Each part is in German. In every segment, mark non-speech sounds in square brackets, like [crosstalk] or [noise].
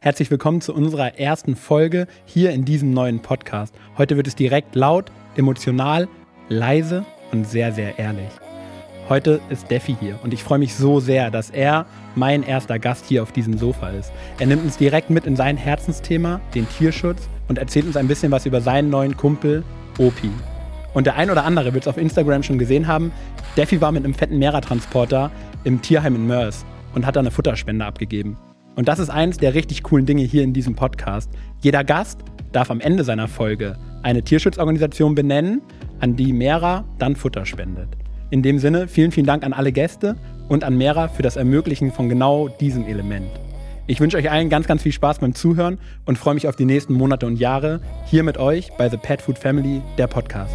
Herzlich willkommen zu unserer ersten Folge hier in diesem neuen Podcast. Heute wird es direkt laut, emotional, leise und sehr, sehr ehrlich. Heute ist Steffi hier und ich freue mich so sehr, dass er mein erster Gast hier auf diesem Sofa ist. Er nimmt uns direkt mit in sein Herzensthema, den Tierschutz, und erzählt uns ein bisschen was über seinen neuen Kumpel, Opi. Und der ein oder andere wird es auf Instagram schon gesehen haben. Steffi war mit einem fetten Mehrer-Transporter im Tierheim in Mörs und hat da eine Futterspende abgegeben. Und das ist eins der richtig coolen Dinge hier in diesem Podcast. Jeder Gast darf am Ende seiner Folge eine Tierschutzorganisation benennen, an die Mera dann Futter spendet. In dem Sinne, vielen, vielen Dank an alle Gäste und an Mera für das Ermöglichen von genau diesem Element. Ich wünsche euch allen ganz, ganz viel Spaß beim Zuhören und freue mich auf die nächsten Monate und Jahre hier mit euch bei The Pet Food Family, der Podcast.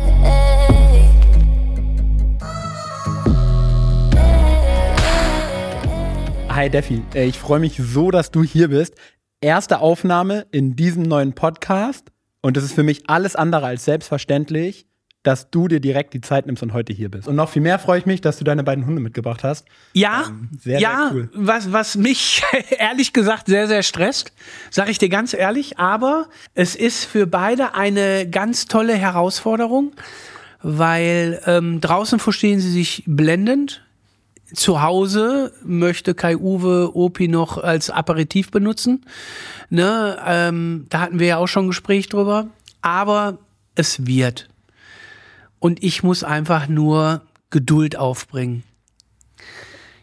Hi Defi, äh, ich freue mich so, dass du hier bist. Erste Aufnahme in diesem neuen Podcast und es ist für mich alles andere als selbstverständlich, dass du dir direkt die Zeit nimmst und heute hier bist. Und noch viel mehr freue ich mich, dass du deine beiden Hunde mitgebracht hast. Ja, ähm, sehr, ja, sehr cool. was, was mich [laughs] ehrlich gesagt sehr, sehr stresst, sage ich dir ganz ehrlich, aber es ist für beide eine ganz tolle Herausforderung, weil ähm, draußen verstehen sie sich blendend. Zu Hause möchte Kai Uwe Opi noch als Aperitif benutzen. Ne, ähm, da hatten wir ja auch schon ein Gespräch drüber. Aber es wird und ich muss einfach nur Geduld aufbringen.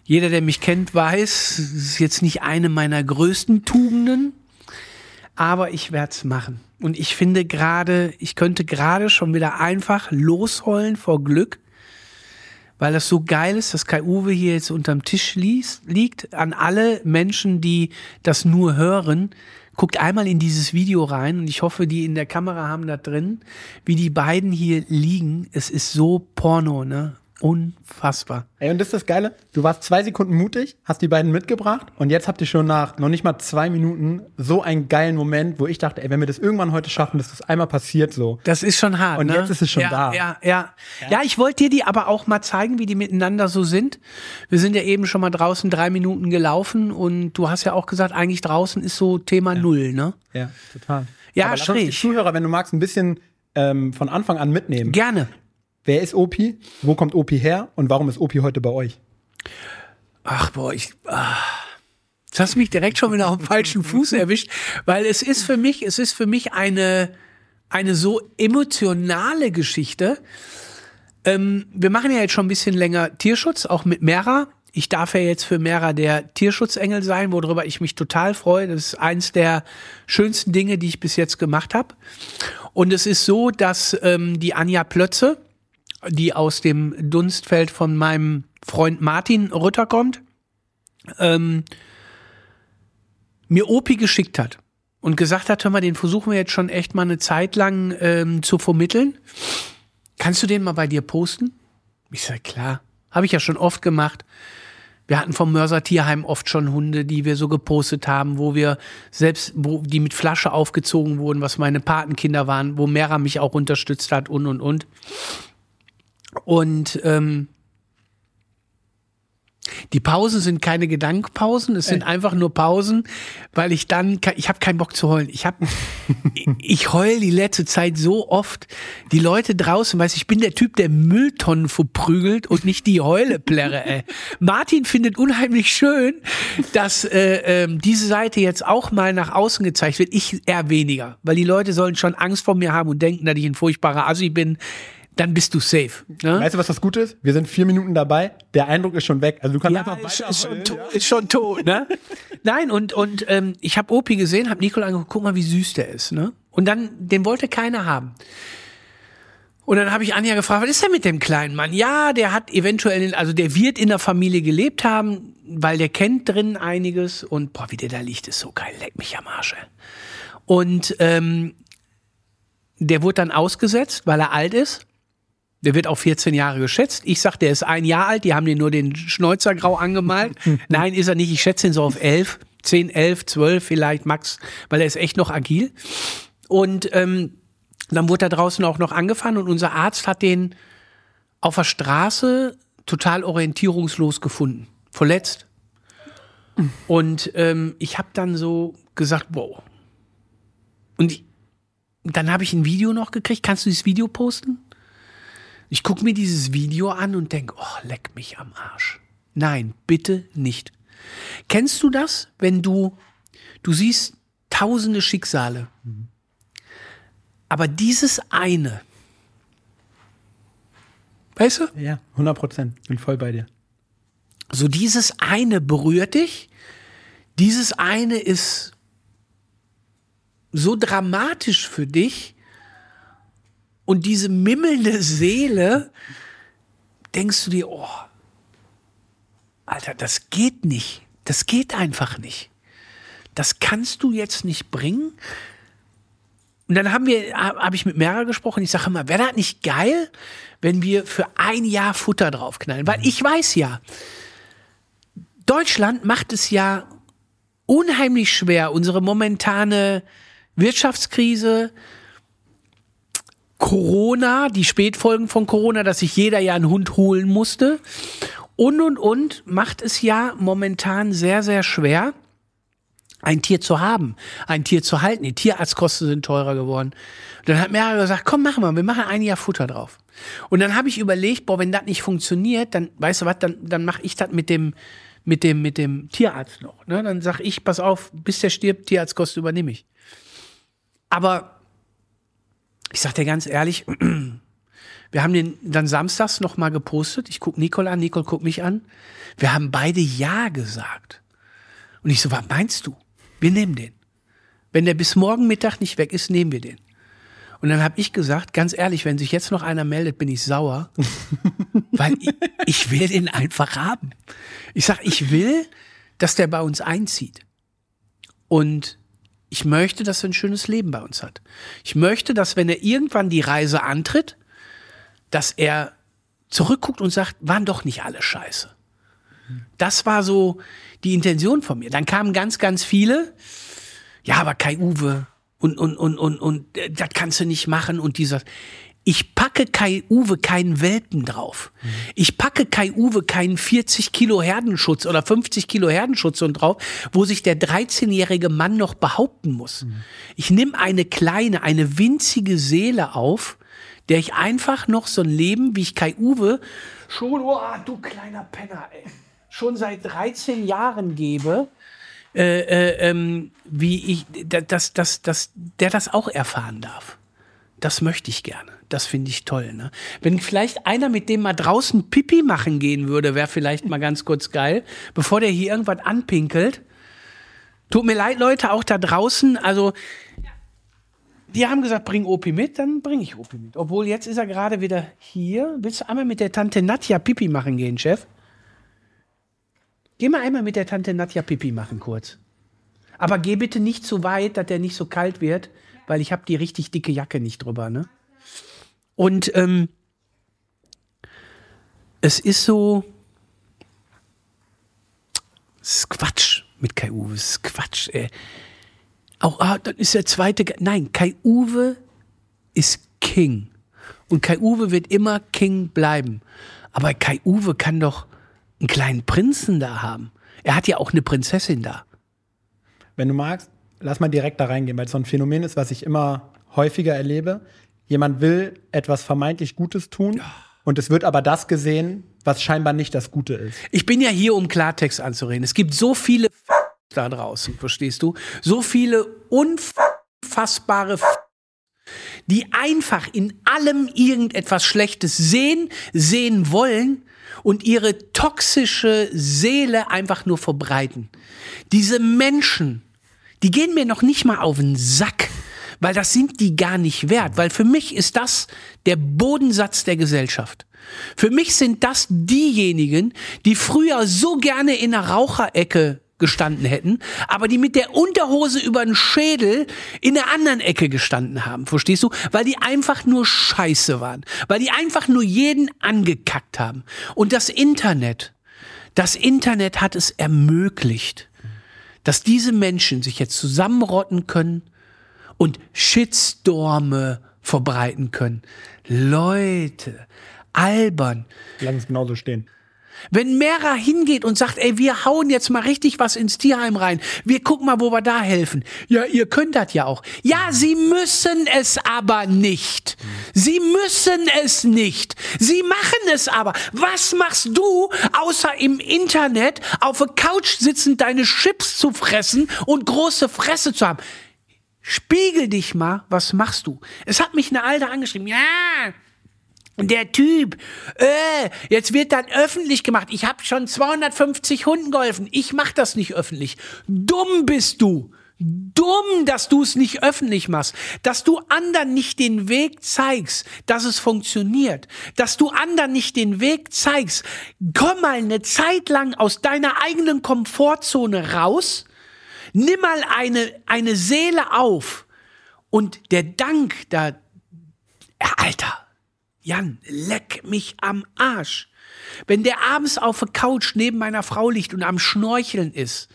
Jeder, der mich kennt, weiß, es ist jetzt nicht eine meiner größten Tugenden, aber ich werde es machen. Und ich finde gerade, ich könnte gerade schon wieder einfach losheulen vor Glück, weil das so geil ist, dass Kai Uwe hier jetzt unterm Tisch liegt. An alle Menschen, die das nur hören, guckt einmal in dieses Video rein und ich hoffe, die in der Kamera haben da drin, wie die beiden hier liegen. Es ist so Porno, ne? Unfassbar. Ey, und das ist das Geile. Du warst zwei Sekunden mutig, hast die beiden mitgebracht und jetzt habt ihr schon nach noch nicht mal zwei Minuten so einen geilen Moment, wo ich dachte, ey, wenn wir das irgendwann heute schaffen, dass das einmal passiert so. Das ist schon hart. Und ne? jetzt ist es schon ja, da. Ja, ja, ja. Ja, ich wollte dir die aber auch mal zeigen, wie die miteinander so sind. Wir sind ja eben schon mal draußen drei Minuten gelaufen und du hast ja auch gesagt, eigentlich draußen ist so Thema ja. Null, ne? Ja, total. Ja, aber schräg. die Zuhörer, wenn du magst, ein bisschen ähm, von Anfang an mitnehmen. Gerne. Wer ist Opi? Wo kommt Opi her? Und warum ist Opi heute bei euch? Ach, boah, ich. Ah. Jetzt hast mich direkt schon wieder auf dem falschen Fuß erwischt, weil es ist für mich, es ist für mich eine, eine so emotionale Geschichte. Ähm, wir machen ja jetzt schon ein bisschen länger Tierschutz, auch mit Mera. Ich darf ja jetzt für Mera der Tierschutzengel sein, worüber ich mich total freue. Das ist eins der schönsten Dinge, die ich bis jetzt gemacht habe. Und es ist so, dass ähm, die Anja Plötze, die aus dem Dunstfeld von meinem Freund Martin Rütter kommt, ähm, mir Opi geschickt hat und gesagt hat, hör mal, den versuchen wir jetzt schon echt mal eine Zeit lang ähm, zu vermitteln. Kannst du den mal bei dir posten? Ich sage, klar. Habe ich ja schon oft gemacht. Wir hatten vom Mörser Tierheim oft schon Hunde, die wir so gepostet haben, wo wir selbst, wo die mit Flasche aufgezogen wurden, was meine Patenkinder waren, wo Mera mich auch unterstützt hat und und und. Und ähm, die Pausen sind keine Gedankenpausen, es sind einfach nur Pausen, weil ich dann, ich habe keinen Bock zu heulen. Ich habe, [laughs] ich heul die letzte Zeit so oft. Die Leute draußen, weiß ich bin der Typ, der Mülltonnen verprügelt und nicht die Heuleplärre. Ey. Martin findet unheimlich schön, dass äh, äh, diese Seite jetzt auch mal nach außen gezeigt wird. Ich eher weniger, weil die Leute sollen schon Angst vor mir haben und denken, dass ich ein furchtbarer Assi bin dann bist du safe. Ne? Weißt du, was das Gute ist? Wir sind vier Minuten dabei, der Eindruck ist schon weg. Also du kannst ja, einfach weiter. Ist, schon, ja. ist schon tot, ne? [laughs] Nein, und, und ähm, ich habe Opi gesehen, habe Nicole angeguckt, guck mal, wie süß der ist, ne? Und dann, den wollte keiner haben. Und dann habe ich Anja gefragt, was ist denn mit dem kleinen Mann? Ja, der hat eventuell, also der wird in der Familie gelebt haben, weil der kennt drin einiges und boah, wie der da liegt, ist so geil, leck mich am Arsch. Ey. Und ähm, der wurde dann ausgesetzt, weil er alt ist der wird auf 14 Jahre geschätzt. Ich sag, der ist ein Jahr alt. Die haben den nur den Schnäuzer grau angemalt. [laughs] Nein, ist er nicht. Ich schätze ihn so auf 11, 10, 11, 12 vielleicht max, weil er ist echt noch agil. Und ähm, dann wurde er draußen auch noch angefahren und unser Arzt hat den auf der Straße total orientierungslos gefunden. Verletzt. Und ähm, ich habe dann so gesagt, wow. Und ich, dann habe ich ein Video noch gekriegt. Kannst du dieses Video posten? Ich gucke mir dieses Video an und denke, oh, leck mich am Arsch. Nein, bitte nicht. Kennst du das, wenn du, du siehst tausende Schicksale, aber dieses eine, weißt du? Ja, 100 Prozent, bin voll bei dir. So dieses eine berührt dich, dieses eine ist so dramatisch für dich und diese mimmelnde Seele, denkst du dir, oh, Alter, das geht nicht. Das geht einfach nicht. Das kannst du jetzt nicht bringen. Und dann haben wir, habe ich mit Mera gesprochen. Ich sage immer, wäre das nicht geil, wenn wir für ein Jahr Futter draufknallen? Weil ich weiß ja, Deutschland macht es ja unheimlich schwer, unsere momentane Wirtschaftskrise, Corona, die Spätfolgen von Corona, dass sich jeder ja einen Hund holen musste. Und, und, und macht es ja momentan sehr, sehr schwer, ein Tier zu haben, ein Tier zu halten. Die Tierarztkosten sind teurer geworden. Und dann hat mehrere gesagt, komm, machen wir, wir machen ein Jahr Futter drauf. Und dann habe ich überlegt, boah, wenn das nicht funktioniert, dann, weißt du was, dann, dann mache ich das mit dem, mit dem, mit dem Tierarzt noch. Ne? Dann sag ich, pass auf, bis der stirbt, Tierarztkosten übernehme ich. Aber ich sag dir ganz ehrlich, [clears throat] wir haben den dann samstags noch mal gepostet. Ich guck Nicole an, Nicole guckt mich an. Wir haben beide Ja gesagt. Und ich so, was meinst du? Wir nehmen den. Wenn der bis morgen Mittag nicht weg ist, nehmen wir den. Und dann habe ich gesagt, ganz ehrlich, wenn sich jetzt noch einer meldet, bin ich sauer, [laughs] weil ich, ich will den einfach haben. Ich sag, ich will, dass der bei uns einzieht. Und ich möchte, dass er ein schönes Leben bei uns hat. Ich möchte, dass wenn er irgendwann die Reise antritt, dass er zurückguckt und sagt, waren doch nicht alle scheiße. Das war so die Intention von mir. Dann kamen ganz, ganz viele, ja, aber Kai Uwe und, und, und, und, und äh, das kannst du nicht machen und dieser. Ich packe Kai Uwe keinen Welpen drauf. Mhm. Ich packe Kai Uwe keinen 40 Kilo Herdenschutz oder 50 Kilo Herdenschutz und drauf, wo sich der 13-jährige Mann noch behaupten muss. Mhm. Ich nehme eine kleine, eine winzige Seele auf, der ich einfach noch so ein Leben, wie ich Kai Uwe schon, oh, du kleiner Penner, ey, schon seit 13 Jahren gebe, äh, äh, ähm, wie ich, dass, dass, dass der das auch erfahren darf. Das möchte ich gerne. Das finde ich toll. Ne? Wenn vielleicht einer mit dem mal draußen Pipi machen gehen würde, wäre vielleicht mal ganz kurz geil, bevor der hier irgendwas anpinkelt. Tut mir leid, Leute, auch da draußen. Also, die haben gesagt, bring Opi mit, dann bringe ich Opi mit. Obwohl, jetzt ist er gerade wieder hier. Willst du einmal mit der Tante Nadja Pipi machen gehen, Chef? Geh mal einmal mit der Tante Nadja Pipi machen, kurz. Aber geh bitte nicht zu weit, dass der nicht so kalt wird, weil ich habe die richtig dicke Jacke nicht drüber, ne? Und ähm, es ist so, es ist Quatsch mit Kai Uwe, es ist Quatsch. Ey. Auch, ah, dann ist der zweite, nein, Kai Uwe ist King. Und Kai Uwe wird immer King bleiben. Aber Kai Uwe kann doch einen kleinen Prinzen da haben. Er hat ja auch eine Prinzessin da. Wenn du magst, lass mal direkt da reingehen, weil es so ein Phänomen ist, was ich immer häufiger erlebe. Jemand will etwas vermeintlich Gutes tun und es wird aber das gesehen, was scheinbar nicht das Gute ist. Ich bin ja hier, um Klartext anzureden. Es gibt so viele da draußen, verstehst du? So viele unfassbare die einfach in allem irgendetwas Schlechtes sehen, sehen wollen und ihre toxische Seele einfach nur verbreiten. Diese Menschen, die gehen mir noch nicht mal auf den Sack weil das sind die gar nicht wert, weil für mich ist das der Bodensatz der Gesellschaft. Für mich sind das diejenigen, die früher so gerne in der Raucherecke gestanden hätten, aber die mit der Unterhose über den Schädel in der anderen Ecke gestanden haben, verstehst du? Weil die einfach nur scheiße waren, weil die einfach nur jeden angekackt haben. Und das Internet, das Internet hat es ermöglicht, dass diese Menschen sich jetzt zusammenrotten können und Shitstorme verbreiten können. Leute, albern. Lass uns genauso stehen. Wenn Mera hingeht und sagt, ey, wir hauen jetzt mal richtig was ins Tierheim rein, wir gucken mal, wo wir da helfen. Ja, ihr könnt das ja auch. Ja, sie müssen es aber nicht. Sie müssen es nicht. Sie machen es aber. Was machst du, außer im Internet auf der Couch sitzend deine Chips zu fressen und große Fresse zu haben? Spiegel dich mal, was machst du? Es hat mich eine Alte angeschrieben. Ja, der Typ, äh, jetzt wird dann öffentlich gemacht. Ich habe schon 250 Hunden geholfen. Ich mach das nicht öffentlich. Dumm bist du. Dumm, dass du es nicht öffentlich machst, dass du anderen nicht den Weg zeigst, dass es funktioniert, dass du anderen nicht den Weg zeigst. Komm mal eine Zeit lang aus deiner eigenen Komfortzone raus, nimm mal eine, eine Seele auf und der Dank da, Alter, Jan, leck mich am Arsch. Wenn der abends auf der Couch neben meiner Frau liegt und am Schnorcheln ist,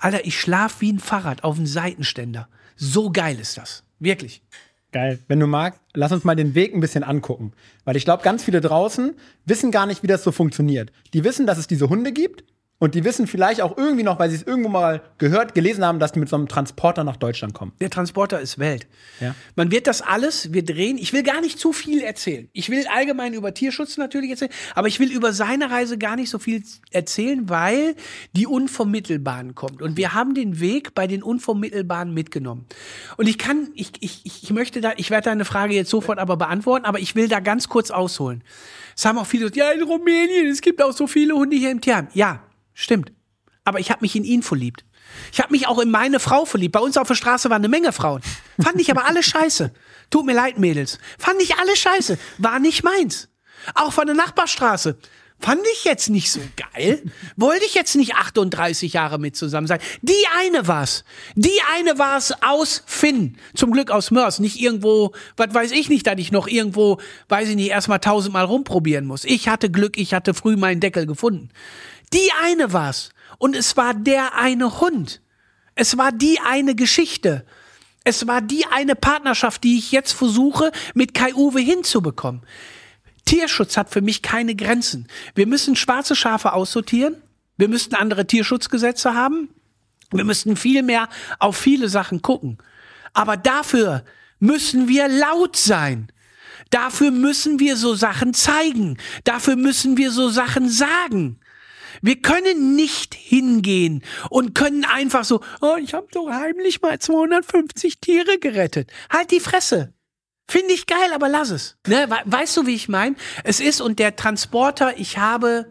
Alter, ich schlaf wie ein Fahrrad auf dem Seitenständer. So geil ist das. Wirklich. Geil. Wenn du magst, lass uns mal den Weg ein bisschen angucken. Weil ich glaube, ganz viele draußen wissen gar nicht, wie das so funktioniert. Die wissen, dass es diese Hunde gibt, und die wissen vielleicht auch irgendwie noch, weil sie es irgendwo mal gehört, gelesen haben, dass die mit so einem Transporter nach Deutschland kommen. Der Transporter ist Welt. Ja. Man wird das alles, wir drehen, ich will gar nicht zu viel erzählen. Ich will allgemein über Tierschutz natürlich erzählen, aber ich will über seine Reise gar nicht so viel erzählen, weil die Unvermittelbaren kommt. Und wir haben den Weg bei den Unvermittelbaren mitgenommen. Und ich kann, ich, ich, ich möchte da, ich werde deine Frage jetzt sofort aber beantworten, aber ich will da ganz kurz ausholen. Es haben auch viele gesagt, ja, in Rumänien, es gibt auch so viele Hunde hier im Tierheim. Ja, Stimmt. Aber ich habe mich in ihn verliebt. Ich habe mich auch in meine Frau verliebt. Bei uns auf der Straße waren eine Menge Frauen. Fand ich aber alle scheiße. Tut mir leid, Mädels. Fand ich alle scheiße. War nicht meins. Auch von der Nachbarstraße. Fand ich jetzt nicht so geil. Wollte ich jetzt nicht 38 Jahre mit zusammen sein. Die eine war's. Die eine war's aus Finn. Zum Glück aus Mörs. Nicht irgendwo, was weiß ich nicht, dass ich noch irgendwo, weiß ich nicht, erstmal tausendmal rumprobieren muss. Ich hatte Glück, ich hatte früh meinen Deckel gefunden. Die eine war's. Und es war der eine Hund. Es war die eine Geschichte. Es war die eine Partnerschaft, die ich jetzt versuche, mit Kai-Uwe hinzubekommen. Tierschutz hat für mich keine Grenzen. Wir müssen schwarze Schafe aussortieren. Wir müssten andere Tierschutzgesetze haben. Wir müssten viel mehr auf viele Sachen gucken. Aber dafür müssen wir laut sein. Dafür müssen wir so Sachen zeigen. Dafür müssen wir so Sachen sagen. Wir können nicht hingehen und können einfach so, oh, ich habe doch heimlich mal 250 Tiere gerettet. Halt die Fresse. Finde ich geil, aber lass es. Ne? Weißt du, wie ich meine? Es ist und der Transporter, ich habe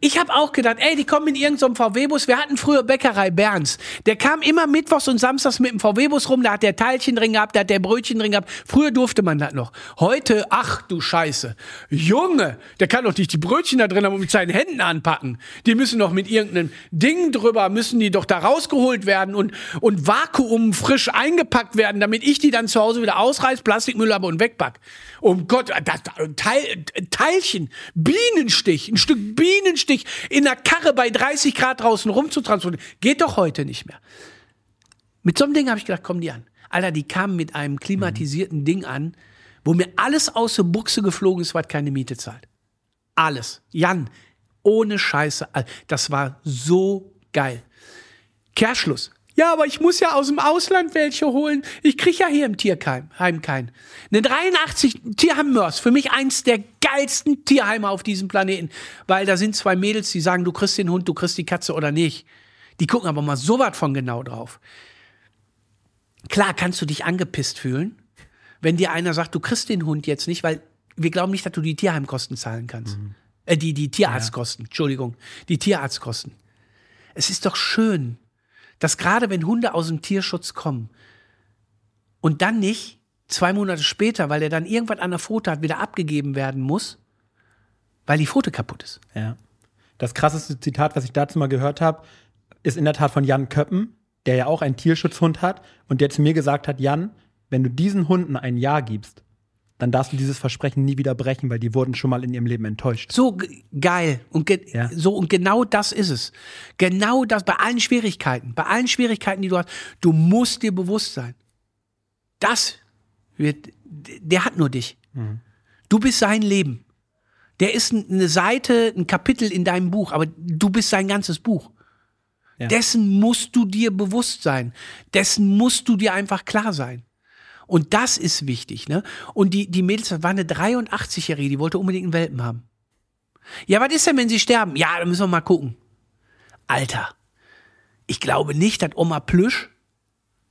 ich habe auch gedacht, ey, die kommen in irgendeinem VW-Bus. Wir hatten früher Bäckerei Berns. Der kam immer mittwochs und samstags mit dem VW-Bus rum. Da hat der Teilchen drin gehabt, da hat der Brötchen drin gehabt. Früher durfte man das noch. Heute, ach du Scheiße. Junge, der kann doch nicht die Brötchen da drin haben und mit seinen Händen anpacken. Die müssen doch mit irgendeinem Ding drüber, müssen die doch da rausgeholt werden und, und Vakuum frisch eingepackt werden, damit ich die dann zu Hause wieder ausreiß, Plastikmüll aber und wegpack. Um Gott, das, Teil, Teilchen, Bienenstich, ein Stück Bienenstich in der Karre bei 30 Grad draußen rumzutransportieren, geht doch heute nicht mehr. Mit so einem Ding habe ich gedacht, kommen die an. Alter, die kamen mit einem klimatisierten mhm. Ding an, wo mir alles aus der Buchse geflogen ist, was keine Miete zahlt. Alles. Jan, ohne Scheiße. Das war so geil. Kehrschluss. Ja, aber ich muss ja aus dem Ausland welche holen. Ich krieg ja hier im Tierheim keinen. Eine 83 Tierheim Mörs, für mich eins der geilsten Tierheime auf diesem Planeten, weil da sind zwei Mädels, die sagen, du kriegst den Hund, du kriegst die Katze oder nicht. Die gucken aber mal so was von genau drauf. Klar kannst du dich angepisst fühlen, wenn dir einer sagt, du kriegst den Hund jetzt nicht, weil wir glauben nicht, dass du die Tierheimkosten zahlen kannst. Mhm. Äh, die, die Tierarztkosten, ja. Entschuldigung, die Tierarztkosten. Es ist doch schön, dass gerade wenn Hunde aus dem Tierschutz kommen und dann nicht zwei Monate später, weil er dann irgendwas an der Pfote hat, wieder abgegeben werden muss, weil die Pfote kaputt ist. Ja. Das krasseste Zitat, was ich dazu mal gehört habe, ist in der Tat von Jan Köppen, der ja auch einen Tierschutzhund hat und der zu mir gesagt hat, Jan, wenn du diesen Hunden ein Ja gibst, dann darfst du dieses Versprechen nie wieder brechen, weil die wurden schon mal in ihrem Leben enttäuscht. So geil und ja. so und genau das ist es. Genau das bei allen Schwierigkeiten, bei allen Schwierigkeiten, die du hast, du musst dir bewusst sein. Das wird der hat nur dich. Mhm. Du bist sein Leben. Der ist eine Seite, ein Kapitel in deinem Buch, aber du bist sein ganzes Buch. Ja. Dessen musst du dir bewusst sein. Dessen musst du dir einfach klar sein. Und das ist wichtig, ne? Und die, die Mädels, war eine 83-Jährige, die wollte unbedingt einen Welpen haben. Ja, was ist denn, wenn sie sterben? Ja, da müssen wir mal gucken. Alter, ich glaube nicht, dass Oma Plüsch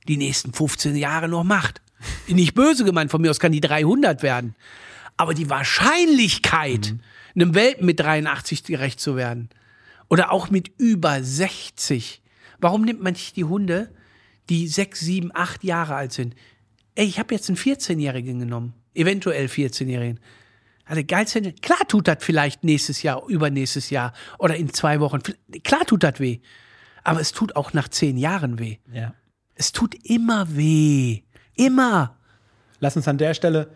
die nächsten 15 Jahre noch macht. Nicht böse gemeint, von mir aus kann die 300 werden. Aber die Wahrscheinlichkeit, mhm. einem Welpen mit 83 gerecht zu werden oder auch mit über 60, warum nimmt man nicht die Hunde, die 6, 7, 8 Jahre alt sind? Ey, ich habe jetzt einen 14-Jährigen genommen, eventuell 14-Jährigen. Also geilste, klar tut das vielleicht nächstes Jahr, übernächstes Jahr oder in zwei Wochen. Klar tut das weh. Aber es tut auch nach zehn Jahren weh. Ja. Es tut immer weh. Immer. Lass uns an der Stelle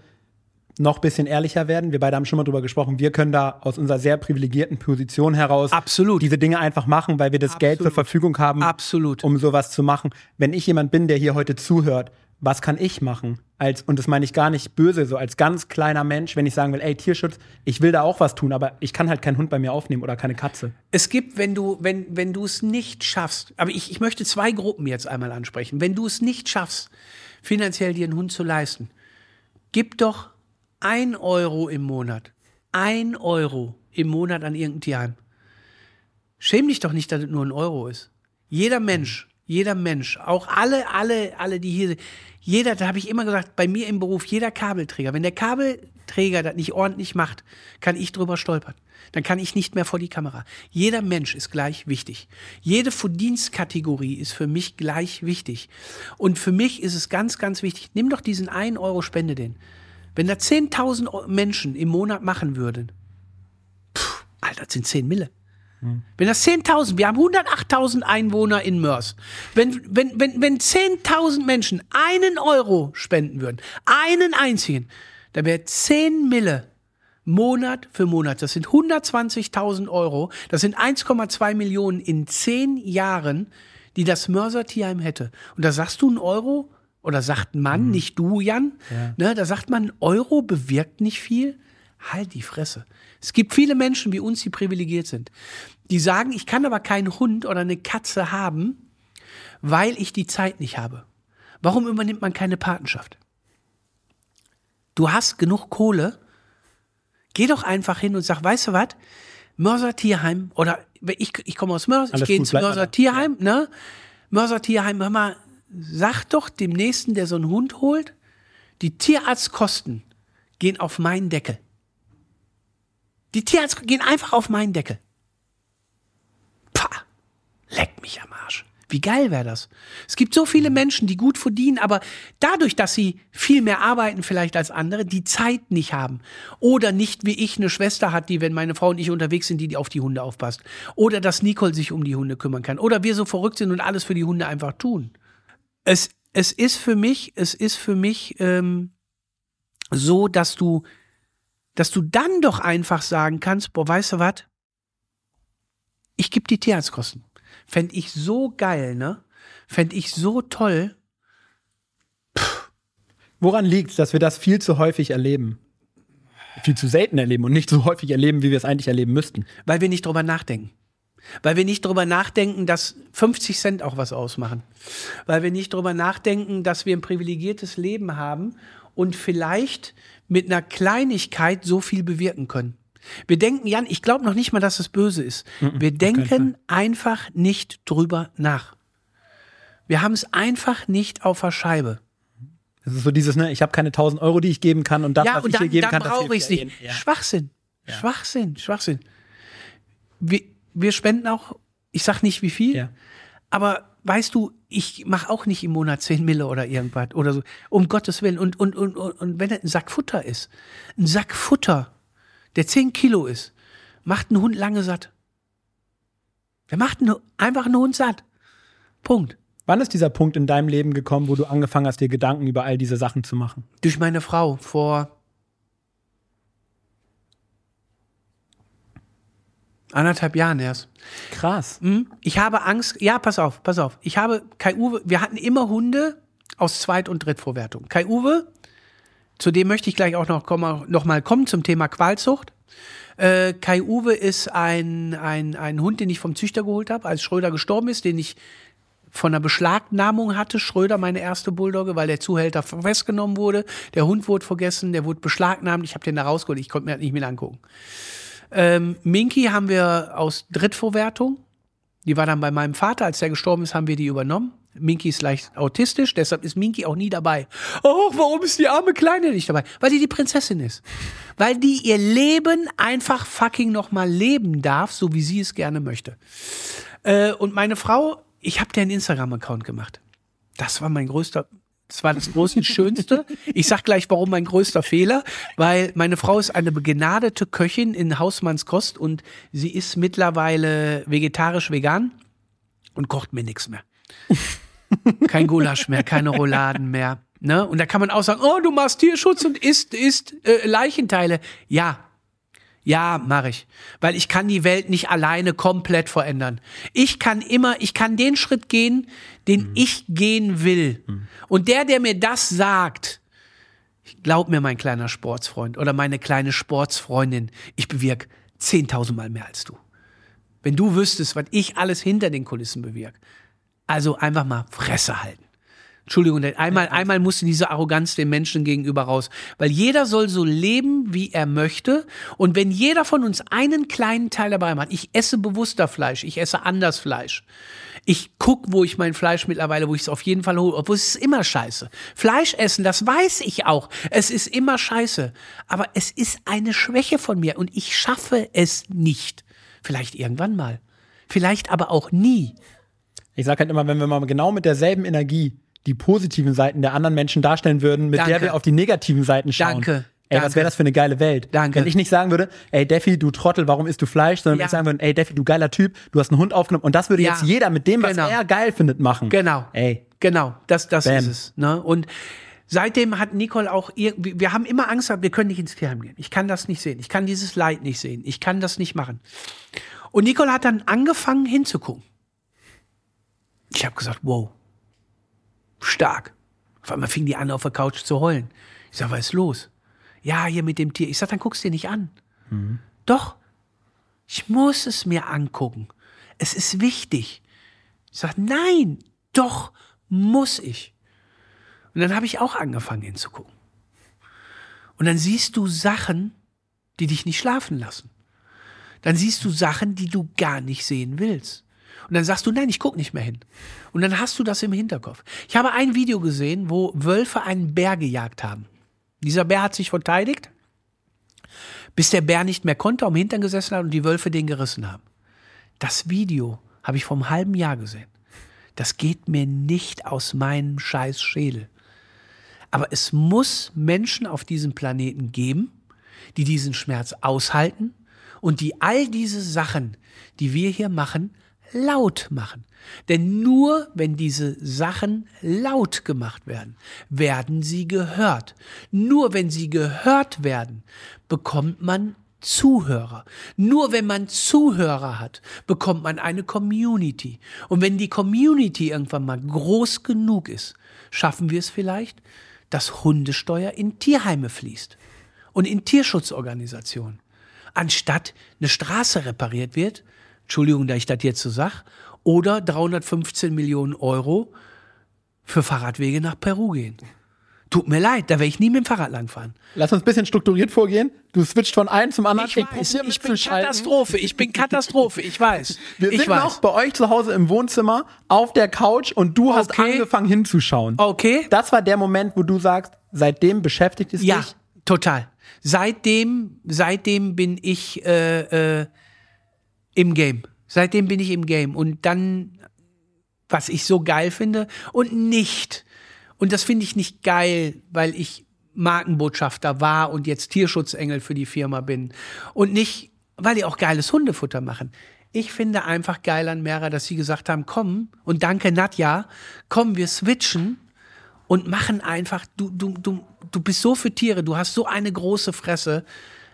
noch ein bisschen ehrlicher werden. Wir beide haben schon mal drüber gesprochen. Wir können da aus unserer sehr privilegierten Position heraus Absolut. diese Dinge einfach machen, weil wir das Absolut. Geld zur Verfügung haben, Absolut. um sowas zu machen. Wenn ich jemand bin, der hier heute zuhört was kann ich machen? Als, und das meine ich gar nicht böse, so als ganz kleiner Mensch, wenn ich sagen will, ey, Tierschutz, ich will da auch was tun, aber ich kann halt keinen Hund bei mir aufnehmen oder keine Katze. Es gibt, wenn du, wenn, wenn du es nicht schaffst, aber ich, ich möchte zwei Gruppen jetzt einmal ansprechen. Wenn du es nicht schaffst, finanziell dir einen Hund zu leisten, gib doch ein Euro im Monat. Ein Euro im Monat an irgendein Tierheim. Schäm dich doch nicht, dass es nur ein Euro ist. Jeder Mensch jeder Mensch, auch alle, alle, alle, die hier sind, jeder, da habe ich immer gesagt, bei mir im Beruf, jeder Kabelträger, wenn der Kabelträger das nicht ordentlich macht, kann ich drüber stolpern. Dann kann ich nicht mehr vor die Kamera. Jeder Mensch ist gleich wichtig. Jede Verdienstkategorie ist für mich gleich wichtig. Und für mich ist es ganz, ganz wichtig, nimm doch diesen 1 Euro, spende den. Wenn da 10.000 Menschen im Monat machen würden, pff, Alter, das sind 10 Mille. Wenn das 10.000, wir haben 108.000 Einwohner in Mörs. Wenn, wenn, wenn, wenn 10.000 Menschen einen Euro spenden würden, einen einzigen, dann wäre 10 Mille Monat für Monat. Das sind 120.000 Euro. Das sind 1,2 Millionen in 10 Jahren, die das Mörser Tierheim hätte. Und da sagst du ein Euro? Oder sagt man, mhm. nicht du, Jan? Ja. Ne, da sagt man, Euro bewirkt nicht viel. Halt die Fresse. Es gibt viele Menschen wie uns, die privilegiert sind, die sagen, ich kann aber keinen Hund oder eine Katze haben, weil ich die Zeit nicht habe. Warum übernimmt man keine Patenschaft? Du hast genug Kohle, geh doch einfach hin und sag, weißt du was? Mörser Tierheim oder ich, ich komme aus Mörs, ich gehe ins Mörser Tierheim, ne? Mörser Tierheim, hör mal, sag doch dem Nächsten, der so einen Hund holt, die Tierarztkosten gehen auf meinen Deckel. Die Tierärzte gehen einfach auf meinen Deckel. Pah, leck mich am Arsch. Wie geil wäre das? Es gibt so viele Menschen, die gut verdienen, aber dadurch, dass sie viel mehr arbeiten vielleicht als andere, die Zeit nicht haben. Oder nicht wie ich eine Schwester hat, die, wenn meine Frau und ich unterwegs sind, die, auf die Hunde aufpasst. Oder dass Nicole sich um die Hunde kümmern kann. Oder wir so verrückt sind und alles für die Hunde einfach tun. Es, es ist für mich, es ist für mich ähm, so, dass du dass du dann doch einfach sagen kannst, boah, weißt du was? Ich gebe die Tierarztkosten. Fände ich so geil, ne? Fände ich so toll. Puh. Woran liegt es, dass wir das viel zu häufig erleben? Viel zu selten erleben und nicht so häufig erleben, wie wir es eigentlich erleben müssten. Weil wir nicht drüber nachdenken. Weil wir nicht drüber nachdenken, dass 50 Cent auch was ausmachen. Weil wir nicht drüber nachdenken, dass wir ein privilegiertes Leben haben und vielleicht mit einer Kleinigkeit so viel bewirken können. Wir denken, Jan, ich glaube noch nicht mal, dass es böse ist. Mhm, wir denken einfach nicht drüber nach. Wir haben es einfach nicht auf der Scheibe. Das ist so dieses, ne, ich habe keine 1000 Euro, die ich geben kann und das, ja, was und ich dann, hier geben dann kann, brauche ich nicht. Ja. Schwachsinn. Ja. Schwachsinn, Schwachsinn. Wir, wir spenden auch, ich sag nicht wie viel, ja. aber weißt du, ich mache auch nicht im Monat 10 Mille oder irgendwas oder so. Um Gottes Willen. Und, und, und, und wenn es ein Sack Futter ist, ein Sack Futter, der 10 Kilo ist, macht einen Hund lange satt. Der macht einen, einfach einen Hund satt. Punkt. Wann ist dieser Punkt in deinem Leben gekommen, wo du angefangen hast, dir Gedanken über all diese Sachen zu machen? Durch meine Frau vor Anderthalb Jahren erst. Krass. Mhm. Ich habe Angst. Ja, pass auf, pass auf. Ich habe Kai Uwe, wir hatten immer Hunde aus Zweit- und Drittvorwertung. Kai Uwe, zu dem möchte ich gleich auch noch, kommen, noch mal kommen zum Thema Qualzucht. Äh, Kai Uwe ist ein, ein, ein Hund, den ich vom Züchter geholt habe, als Schröder gestorben ist, den ich von einer Beschlagnahmung hatte, Schröder, meine erste Bulldogge, weil der Zuhälter festgenommen wurde. Der Hund wurde vergessen, der wurde beschlagnahmt. Ich habe den da rausgeholt, ich konnte mir das nicht mehr angucken. Ähm, Minky haben wir aus Drittverwertung. Die war dann bei meinem Vater, als der gestorben ist, haben wir die übernommen. Minky ist leicht autistisch, deshalb ist Minky auch nie dabei. Oh, warum ist die arme Kleine nicht dabei? Weil die die Prinzessin ist. Weil die ihr Leben einfach fucking nochmal leben darf, so wie sie es gerne möchte. Äh, und meine Frau, ich habe dir einen Instagram-Account gemacht. Das war mein größter, das war das große Schönste. Ich sag gleich, warum mein größter Fehler, weil meine Frau ist eine begnadete Köchin in Hausmannskost und sie ist mittlerweile vegetarisch-vegan und kocht mir nichts mehr. [laughs] Kein Gulasch mehr, keine Rouladen mehr. Ne? Und da kann man auch sagen, oh, du machst Tierschutz und isst, isst äh, Leichenteile. Ja, ja, mache ich. Weil ich kann die Welt nicht alleine komplett verändern. Ich kann immer, ich kann den Schritt gehen, den mhm. ich gehen will. Mhm. Und der, der mir das sagt, glaub mir, mein kleiner Sportsfreund oder meine kleine Sportsfreundin, ich bewirke zehntausendmal mehr als du. Wenn du wüsstest, was ich alles hinter den Kulissen bewirke. Also einfach mal Fresse halten. Entschuldigung, einmal, einmal musste diese Arroganz den Menschen gegenüber raus. Weil jeder soll so leben, wie er möchte. Und wenn jeder von uns einen kleinen Teil dabei macht, ich esse bewusster Fleisch, ich esse anders Fleisch. Ich guck, wo ich mein Fleisch mittlerweile, wo ich es auf jeden Fall hole, obwohl es ist immer scheiße. Fleisch essen, das weiß ich auch. Es ist immer scheiße. Aber es ist eine Schwäche von mir und ich schaffe es nicht. Vielleicht irgendwann mal. Vielleicht aber auch nie. Ich sage halt immer, wenn wir mal genau mit derselben Energie die positiven Seiten der anderen Menschen darstellen würden, mit Danke. der wir auf die negativen Seiten schauen. Danke. Ey, Danke. was wäre das für eine geile Welt? Danke. Wenn ich nicht sagen würde, ey Deffi, du Trottel, warum isst du Fleisch, sondern ja. ich sagen würde, ey Deffi, du geiler Typ, du hast einen Hund aufgenommen und das würde ja. jetzt jeder mit dem, was genau. er geil findet, machen. Genau. Ey. Genau, das, das ist es. Ne? Und seitdem hat Nicole auch irgendwie, wir haben immer Angst gehabt, wir können nicht ins Tierheim gehen. Ich kann das nicht sehen. Ich kann dieses Leid nicht sehen. Ich kann das nicht machen. Und Nicole hat dann angefangen hinzugucken. Ich habe gesagt, wow, stark. Auf einmal fing die an, auf der Couch zu heulen. Ich sag, was ist los? Ja, hier mit dem Tier. Ich sag, dann guck's dir nicht an. Mhm. Doch, ich muss es mir angucken. Es ist wichtig. Ich sag, nein, doch, muss ich. Und dann habe ich auch angefangen hinzugucken. Und dann siehst du Sachen, die dich nicht schlafen lassen. Dann siehst du Sachen, die du gar nicht sehen willst. Und dann sagst du, nein, ich gucke nicht mehr hin. Und dann hast du das im Hinterkopf. Ich habe ein Video gesehen, wo Wölfe einen Bär gejagt haben. Dieser Bär hat sich verteidigt, bis der Bär nicht mehr konnte, am Hintern gesessen hat und die Wölfe den gerissen haben. Das Video habe ich vor einem halben Jahr gesehen. Das geht mir nicht aus meinem scheiß Schädel. Aber es muss Menschen auf diesem Planeten geben, die diesen Schmerz aushalten und die all diese Sachen, die wir hier machen, laut machen. Denn nur wenn diese Sachen laut gemacht werden, werden sie gehört. Nur wenn sie gehört werden, bekommt man Zuhörer. Nur wenn man Zuhörer hat, bekommt man eine Community. Und wenn die Community irgendwann mal groß genug ist, schaffen wir es vielleicht, dass Hundesteuer in Tierheime fließt und in Tierschutzorganisationen. Anstatt eine Straße repariert wird, Entschuldigung, da ich das jetzt so sag, oder 315 Millionen Euro für Fahrradwege nach Peru gehen. Tut mir leid, da werde ich nie mit dem Fahrrad langfahren. Lass uns ein bisschen strukturiert vorgehen. Du switcht von einem zum anderen. Ich, weiß, ich bin Katastrophe, ich bin Katastrophe, ich weiß. Wir ich sind weiß. auch bei euch zu Hause im Wohnzimmer auf der Couch und du hast okay. angefangen hinzuschauen. Okay. Das war der Moment, wo du sagst, seitdem beschäftigt es ja, dich? Ja, total. Seitdem, seitdem bin ich äh, äh, im Game. Seitdem bin ich im Game. Und dann, was ich so geil finde, und nicht, und das finde ich nicht geil, weil ich Markenbotschafter war und jetzt Tierschutzengel für die Firma bin. Und nicht, weil die auch geiles Hundefutter machen. Ich finde einfach geil an Mera, dass sie gesagt haben, komm, und danke Nadja, komm, wir switchen und machen einfach, du, du, du, du bist so für Tiere, du hast so eine große Fresse,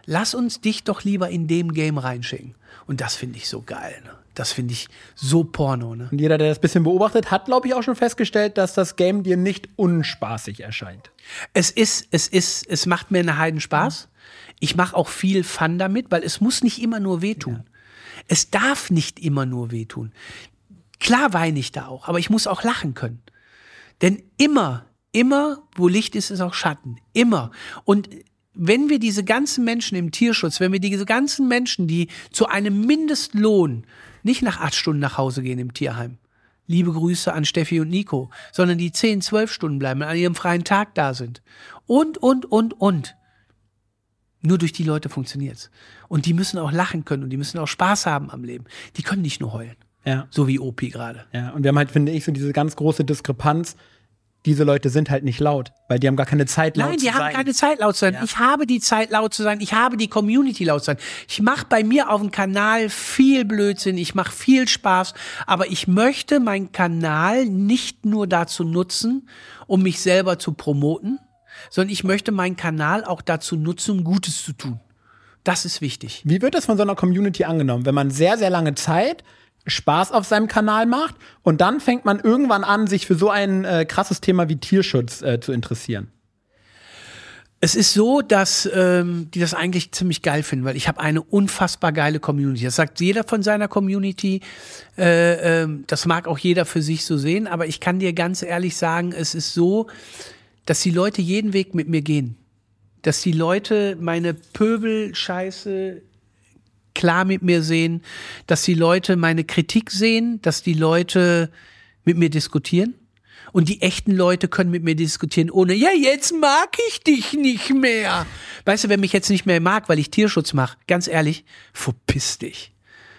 lass uns dich doch lieber in dem Game reinschicken. Und das finde ich so geil. Ne? Das finde ich so Porno. Ne? Und jeder, der das ein bisschen beobachtet, hat, glaube ich, auch schon festgestellt, dass das Game dir nicht unspaßig erscheint. Es ist, es ist, es macht mir einen Heiden Spaß. Ich mache auch viel Fun damit, weil es muss nicht immer nur wehtun. Ja. Es darf nicht immer nur wehtun. Klar weine ich da auch, aber ich muss auch lachen können. Denn immer, immer, wo Licht ist, ist auch Schatten. Immer. Und wenn wir diese ganzen Menschen im Tierschutz, wenn wir diese ganzen Menschen, die zu einem Mindestlohn nicht nach acht Stunden nach Hause gehen im Tierheim, liebe Grüße an Steffi und Nico, sondern die zehn, zwölf Stunden bleiben, an ihrem freien Tag da sind. Und, und, und, und. Nur durch die Leute funktioniert's. Und die müssen auch lachen können und die müssen auch Spaß haben am Leben. Die können nicht nur heulen. Ja. So wie Opi gerade. Ja, und wir haben halt, finde ich, so diese ganz große Diskrepanz. Diese Leute sind halt nicht laut, weil die haben gar keine Zeit laut Nein, zu sein. Nein, die haben keine Zeit laut zu sein. Ja. Ich habe die Zeit laut zu sein. Ich habe die Community laut zu sein. Ich mache bei mir auf dem Kanal viel Blödsinn. Ich mache viel Spaß. Aber ich möchte meinen Kanal nicht nur dazu nutzen, um mich selber zu promoten, sondern ich möchte meinen Kanal auch dazu nutzen, um Gutes zu tun. Das ist wichtig. Wie wird das von so einer Community angenommen? Wenn man sehr, sehr lange Zeit Spaß auf seinem Kanal macht und dann fängt man irgendwann an, sich für so ein äh, krasses Thema wie Tierschutz äh, zu interessieren. Es ist so, dass ähm, die das eigentlich ziemlich geil finden, weil ich habe eine unfassbar geile Community. Das sagt jeder von seiner Community. Äh, äh, das mag auch jeder für sich so sehen, aber ich kann dir ganz ehrlich sagen, es ist so, dass die Leute jeden Weg mit mir gehen. Dass die Leute meine Pöbel-Scheiße klar mit mir sehen, dass die Leute meine Kritik sehen, dass die Leute mit mir diskutieren. Und die echten Leute können mit mir diskutieren, ohne, ja, jetzt mag ich dich nicht mehr. Weißt du, wer mich jetzt nicht mehr mag, weil ich Tierschutz mache, ganz ehrlich, verpiss dich.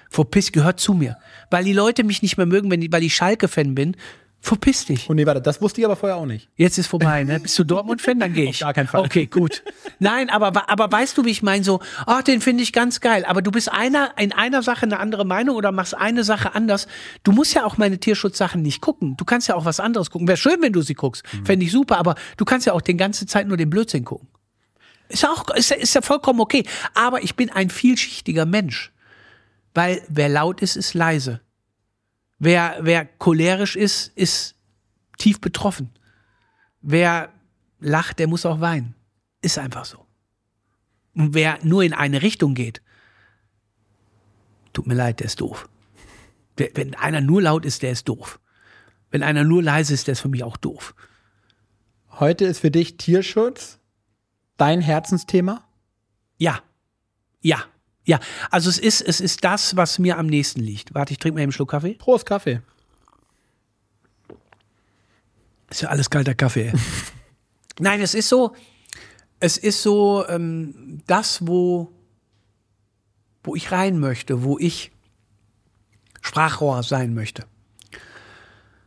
Verpiss, gehört zu mir. Weil die Leute mich nicht mehr mögen, wenn die, weil ich Schalke-Fan bin, Verpiss dich. Oh nee, warte, das wusste ich aber vorher auch nicht. Jetzt ist vorbei, ne? Bist du Dortmund-Fan? Dann gehe [laughs] ich. Auf gar keinen Fall. Okay, gut. Nein, aber, aber weißt du, wie ich meine? So, ach, den finde ich ganz geil. Aber du bist einer, in einer Sache eine andere Meinung oder machst eine Sache anders. Du musst ja auch meine Tierschutzsachen nicht gucken. Du kannst ja auch was anderes gucken. Wäre schön, wenn du sie guckst. Mhm. Fände ich super. Aber du kannst ja auch den ganze Zeit nur den Blödsinn gucken. Ist ja auch, ist ist ja vollkommen okay. Aber ich bin ein vielschichtiger Mensch. Weil wer laut ist, ist leise. Wer, wer cholerisch ist, ist tief betroffen. Wer lacht, der muss auch weinen. Ist einfach so. Und wer nur in eine Richtung geht, tut mir leid, der ist doof. Wenn einer nur laut ist, der ist doof. Wenn einer nur leise ist, der ist für mich auch doof. Heute ist für dich Tierschutz dein Herzensthema? Ja. Ja. Ja. Also es ist, es ist das, was mir am nächsten liegt. Warte, ich trinke mal einen Schluck Kaffee. Prost Kaffee. Ist ja alles kalter Kaffee. [laughs] Nein, es ist so, es ist so ähm, das, wo, wo ich rein möchte, wo ich Sprachrohr sein möchte.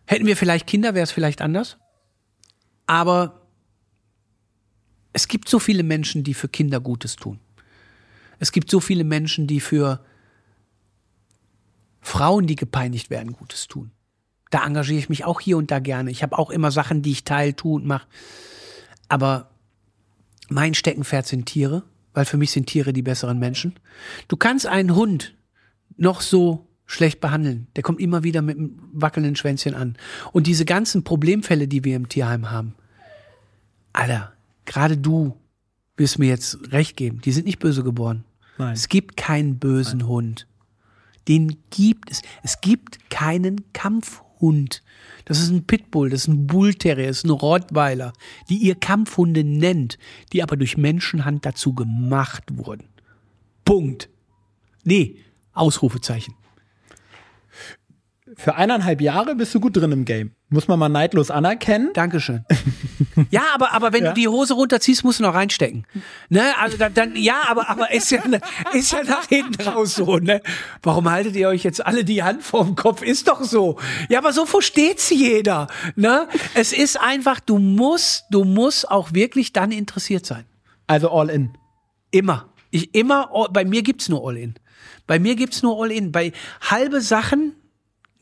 Hätten wir vielleicht Kinder, wäre es vielleicht anders. Aber es gibt so viele Menschen, die für Kinder Gutes tun. Es gibt so viele Menschen, die für Frauen, die gepeinigt werden, Gutes tun. Da engagiere ich mich auch hier und da gerne. Ich habe auch immer Sachen, die ich teile, tue und mache. Aber mein Steckenpferd sind Tiere, weil für mich sind Tiere die besseren Menschen. Du kannst einen Hund noch so schlecht behandeln. Der kommt immer wieder mit einem wackelnden Schwänzchen an. Und diese ganzen Problemfälle, die wir im Tierheim haben, Alter, gerade du wirst mir jetzt recht geben, die sind nicht böse geboren. Nein. Es gibt keinen bösen Nein. Hund. Den gibt es. Es gibt keinen Kampfhund. Hund. Das ist ein Pitbull, das ist ein Bullterrier, das ist ein Rottweiler, die ihr Kampfhunde nennt, die aber durch Menschenhand dazu gemacht wurden. Punkt. Nee, Ausrufezeichen für eineinhalb Jahre bist du gut drin im Game. Muss man mal neidlos anerkennen. Dankeschön. [laughs] ja, aber, aber wenn ja. du die Hose runterziehst, musst du noch reinstecken. Ne? Also dann, dann ja, aber, aber ist ja, ist ja nach hinten raus so, ne? Warum haltet ihr euch jetzt alle die Hand vorm Kopf? Ist doch so. Ja, aber so versteht's jeder. Ne? Es ist einfach, du musst, du musst auch wirklich dann interessiert sein. Also all in. Immer. Ich immer, bei mir gibt's nur all in. Bei mir gibt's nur all in. Bei halbe Sachen,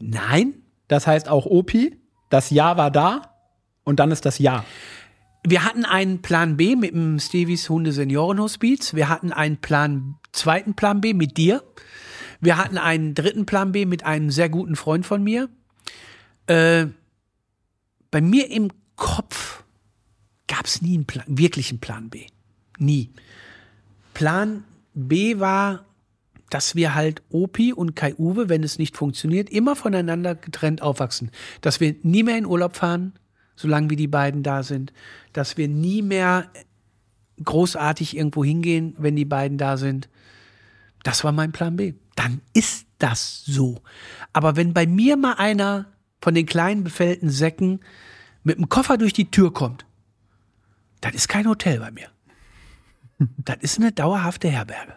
Nein. Das heißt auch Opi, das Ja war da und dann ist das Ja. Wir hatten einen Plan B mit dem Stevies Hunde Seniorenhospiz. Wir hatten einen Plan, zweiten Plan B mit dir. Wir hatten einen dritten Plan B mit einem sehr guten Freund von mir. Äh, bei mir im Kopf gab es nie einen Plan, wirklichen Plan B. Nie. Plan B war, dass wir halt Opi und Kai Uwe, wenn es nicht funktioniert, immer voneinander getrennt aufwachsen. Dass wir nie mehr in Urlaub fahren, solange wie die beiden da sind. Dass wir nie mehr großartig irgendwo hingehen, wenn die beiden da sind. Das war mein Plan B. Dann ist das so. Aber wenn bei mir mal einer von den kleinen befällten Säcken mit dem Koffer durch die Tür kommt, das ist kein Hotel bei mir. [laughs] Das ist eine dauerhafte Herberge.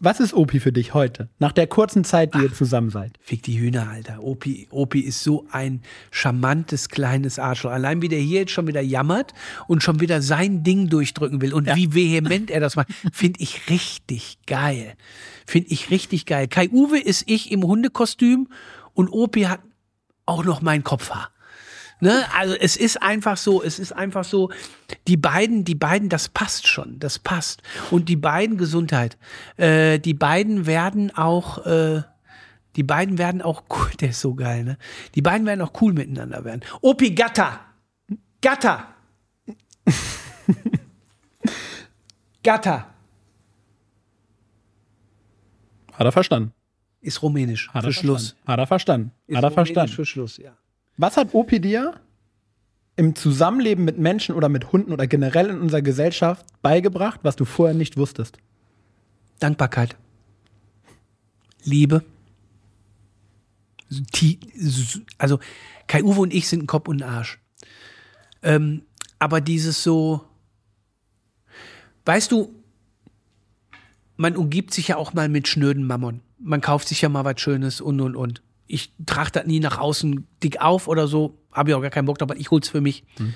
Was ist Opi für dich heute? Nach der kurzen Zeit, die Ach, ihr zusammen seid. Fick die Hühner, Alter. Opi, Opi ist so ein charmantes kleines Arschloch. Allein wie der hier jetzt schon wieder jammert und schon wieder sein Ding durchdrücken will und ja. wie vehement er das macht, [laughs] finde ich richtig geil. Finde ich richtig geil. Kai Uwe ist ich im Hundekostüm und Opi hat auch noch mein Kopfhaar. Ne? Also es ist einfach so, es ist einfach so, die beiden, die beiden, das passt schon, das passt. Und die beiden Gesundheit, äh, die beiden werden auch, äh, die beiden werden auch [laughs] cool, der ist so geil, ne? Die beiden werden auch cool miteinander werden. Opi Gatta! Gatta! [laughs] Gatta! Hat er verstanden. Ist rumänisch. Hat er für Schluss. Hat er verstanden. Ist hat er verstanden. Für Schluss, ja. Was hat Opi dir im Zusammenleben mit Menschen oder mit Hunden oder generell in unserer Gesellschaft beigebracht, was du vorher nicht wusstest? Dankbarkeit. Liebe. Also Kai Uwe und ich sind ein Kopf und ein Arsch. Ähm, aber dieses so, weißt du, man umgibt sich ja auch mal mit schnöden Mammon. Man kauft sich ja mal was Schönes und und und ich trage das nie nach außen dick auf oder so. Habe ich auch gar keinen Bock drauf, aber ich hol's für mich. Mhm.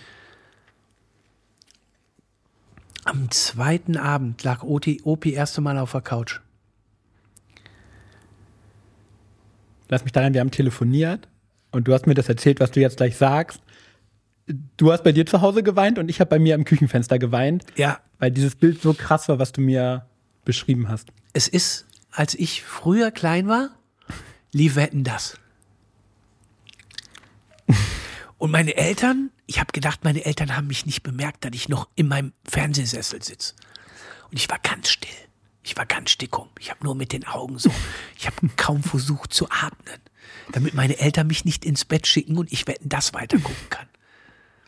Am zweiten Abend lag Opi, Opi erste Mal auf der Couch. Lass mich daran, wir haben telefoniert und du hast mir das erzählt, was du jetzt gleich sagst. Du hast bei dir zu Hause geweint und ich habe bei mir am Küchenfenster geweint. Ja. Weil dieses Bild so krass war, was du mir beschrieben hast. Es ist, als ich früher klein war, lief Wetten das. Und meine Eltern, ich habe gedacht, meine Eltern haben mich nicht bemerkt, dass ich noch in meinem Fernsehsessel sitze. Und ich war ganz still. Ich war ganz stickum. Ich habe nur mit den Augen so, ich habe kaum versucht zu atmen, damit meine Eltern mich nicht ins Bett schicken und ich wetten das weiter gucken kann.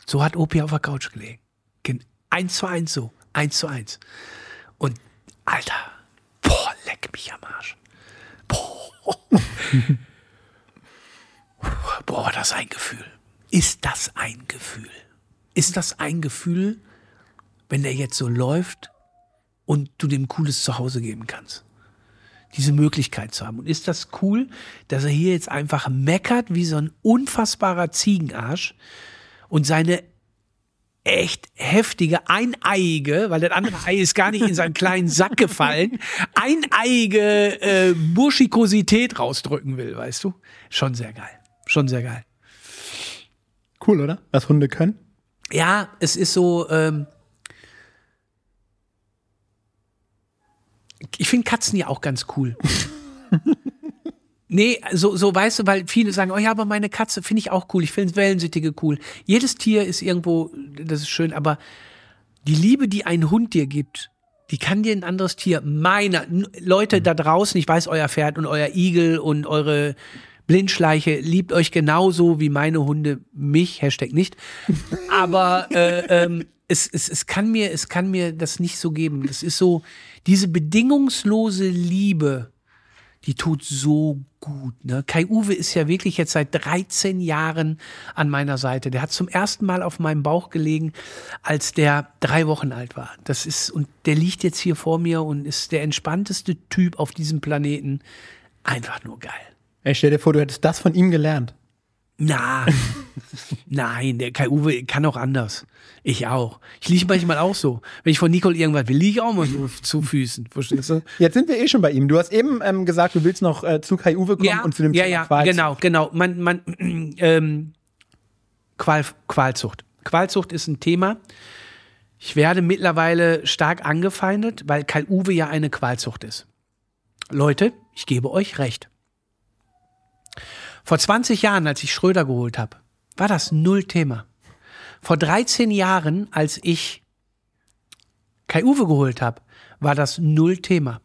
So hat Opi auf der Couch gelegen. Eins zu eins so, eins zu eins. Und Alter, boah, leck mich am Arsch. Boah, [laughs] das ist ein Gefühl. Ist das ein Gefühl? Ist das ein Gefühl, wenn der jetzt so läuft und du dem cooles Zuhause geben kannst? Diese Möglichkeit zu haben. Und ist das cool, dass er hier jetzt einfach meckert wie so ein unfassbarer Ziegenarsch und seine echt heftige, eineiige, weil das andere Ei ist gar nicht in seinen kleinen Sack gefallen, eineiige äh, Burschikosität rausdrücken will, weißt du? Schon sehr geil. Schon sehr geil. Cool, oder? Was Hunde können? Ja, es ist so. Ähm, ich finde Katzen ja auch ganz cool. [laughs] Nee, so, so weißt du, weil viele sagen, oh ja, aber meine Katze finde ich auch cool. Ich finde Wellensittige cool. Jedes Tier ist irgendwo, das ist schön, aber die Liebe, die ein Hund dir gibt, die kann dir ein anderes Tier, meiner, Leute da draußen, ich weiß, euer Pferd und euer Igel und eure Blindschleiche liebt euch genauso wie meine Hunde mich, Hashtag nicht. Aber äh, ähm, es, es, es, kann mir, es kann mir das nicht so geben. Es ist so, diese bedingungslose Liebe, die tut so gut. Ne? Kai Uwe ist ja wirklich jetzt seit 13 Jahren an meiner Seite. Der hat zum ersten Mal auf meinem Bauch gelegen, als der drei Wochen alt war. Das ist, und der liegt jetzt hier vor mir und ist der entspannteste Typ auf diesem Planeten. Einfach nur geil. Ey, stell dir vor, du hättest das von ihm gelernt. Na, nein, der Kai Uwe kann auch anders. Ich auch. Ich liege manchmal auch so. Wenn ich von Nicole irgendwas will, liege ich auch mal so zu Füßen. Verstehst du? Jetzt sind wir eh schon bei ihm. Du hast eben ähm, gesagt, du willst noch äh, zu Kai Uwe kommen ja, und zu dem ja, Thema ja, Qualzucht. Genau, genau. Man, man, [clears throat] ähm, Qual, Qualzucht. Qualzucht ist ein Thema. Ich werde mittlerweile stark angefeindet, weil Kai Uwe ja eine Qualzucht ist. Leute, ich gebe euch recht. Vor 20 Jahren, als ich Schröder geholt habe, war das null Thema. Vor 13 Jahren, als ich Kai Uwe geholt habe, war das null Thema.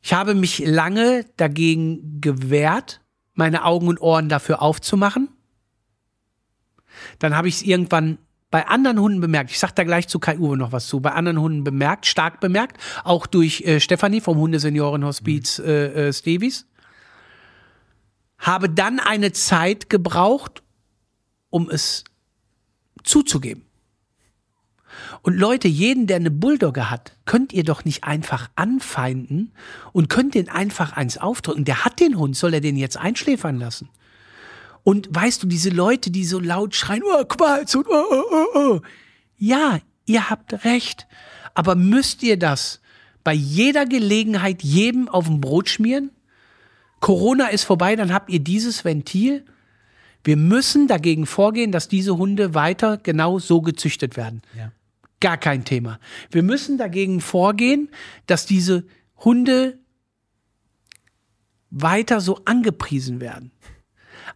Ich habe mich lange dagegen gewehrt, meine Augen und Ohren dafür aufzumachen. Dann habe ich es irgendwann bei anderen Hunden bemerkt, ich sag da gleich zu Kai Uwe noch was zu, bei anderen Hunden bemerkt, stark bemerkt, auch durch äh, Stefanie vom Hundeseniorenhospiz äh, äh, Stevis. Habe dann eine Zeit gebraucht, um es zuzugeben. Und Leute, jeden, der eine Bulldogge hat, könnt ihr doch nicht einfach anfeinden und könnt den einfach eins aufdrücken. Der hat den Hund, soll er den jetzt einschläfern lassen? Und weißt du, diese Leute, die so laut schreien, oh, Qualz und oh, oh, oh, oh. Ja, ihr habt recht. Aber müsst ihr das bei jeder Gelegenheit jedem auf dem Brot schmieren? Corona ist vorbei, dann habt ihr dieses Ventil. Wir müssen dagegen vorgehen, dass diese Hunde weiter genau so gezüchtet werden. Ja. Gar kein Thema. Wir müssen dagegen vorgehen, dass diese Hunde weiter so angepriesen werden.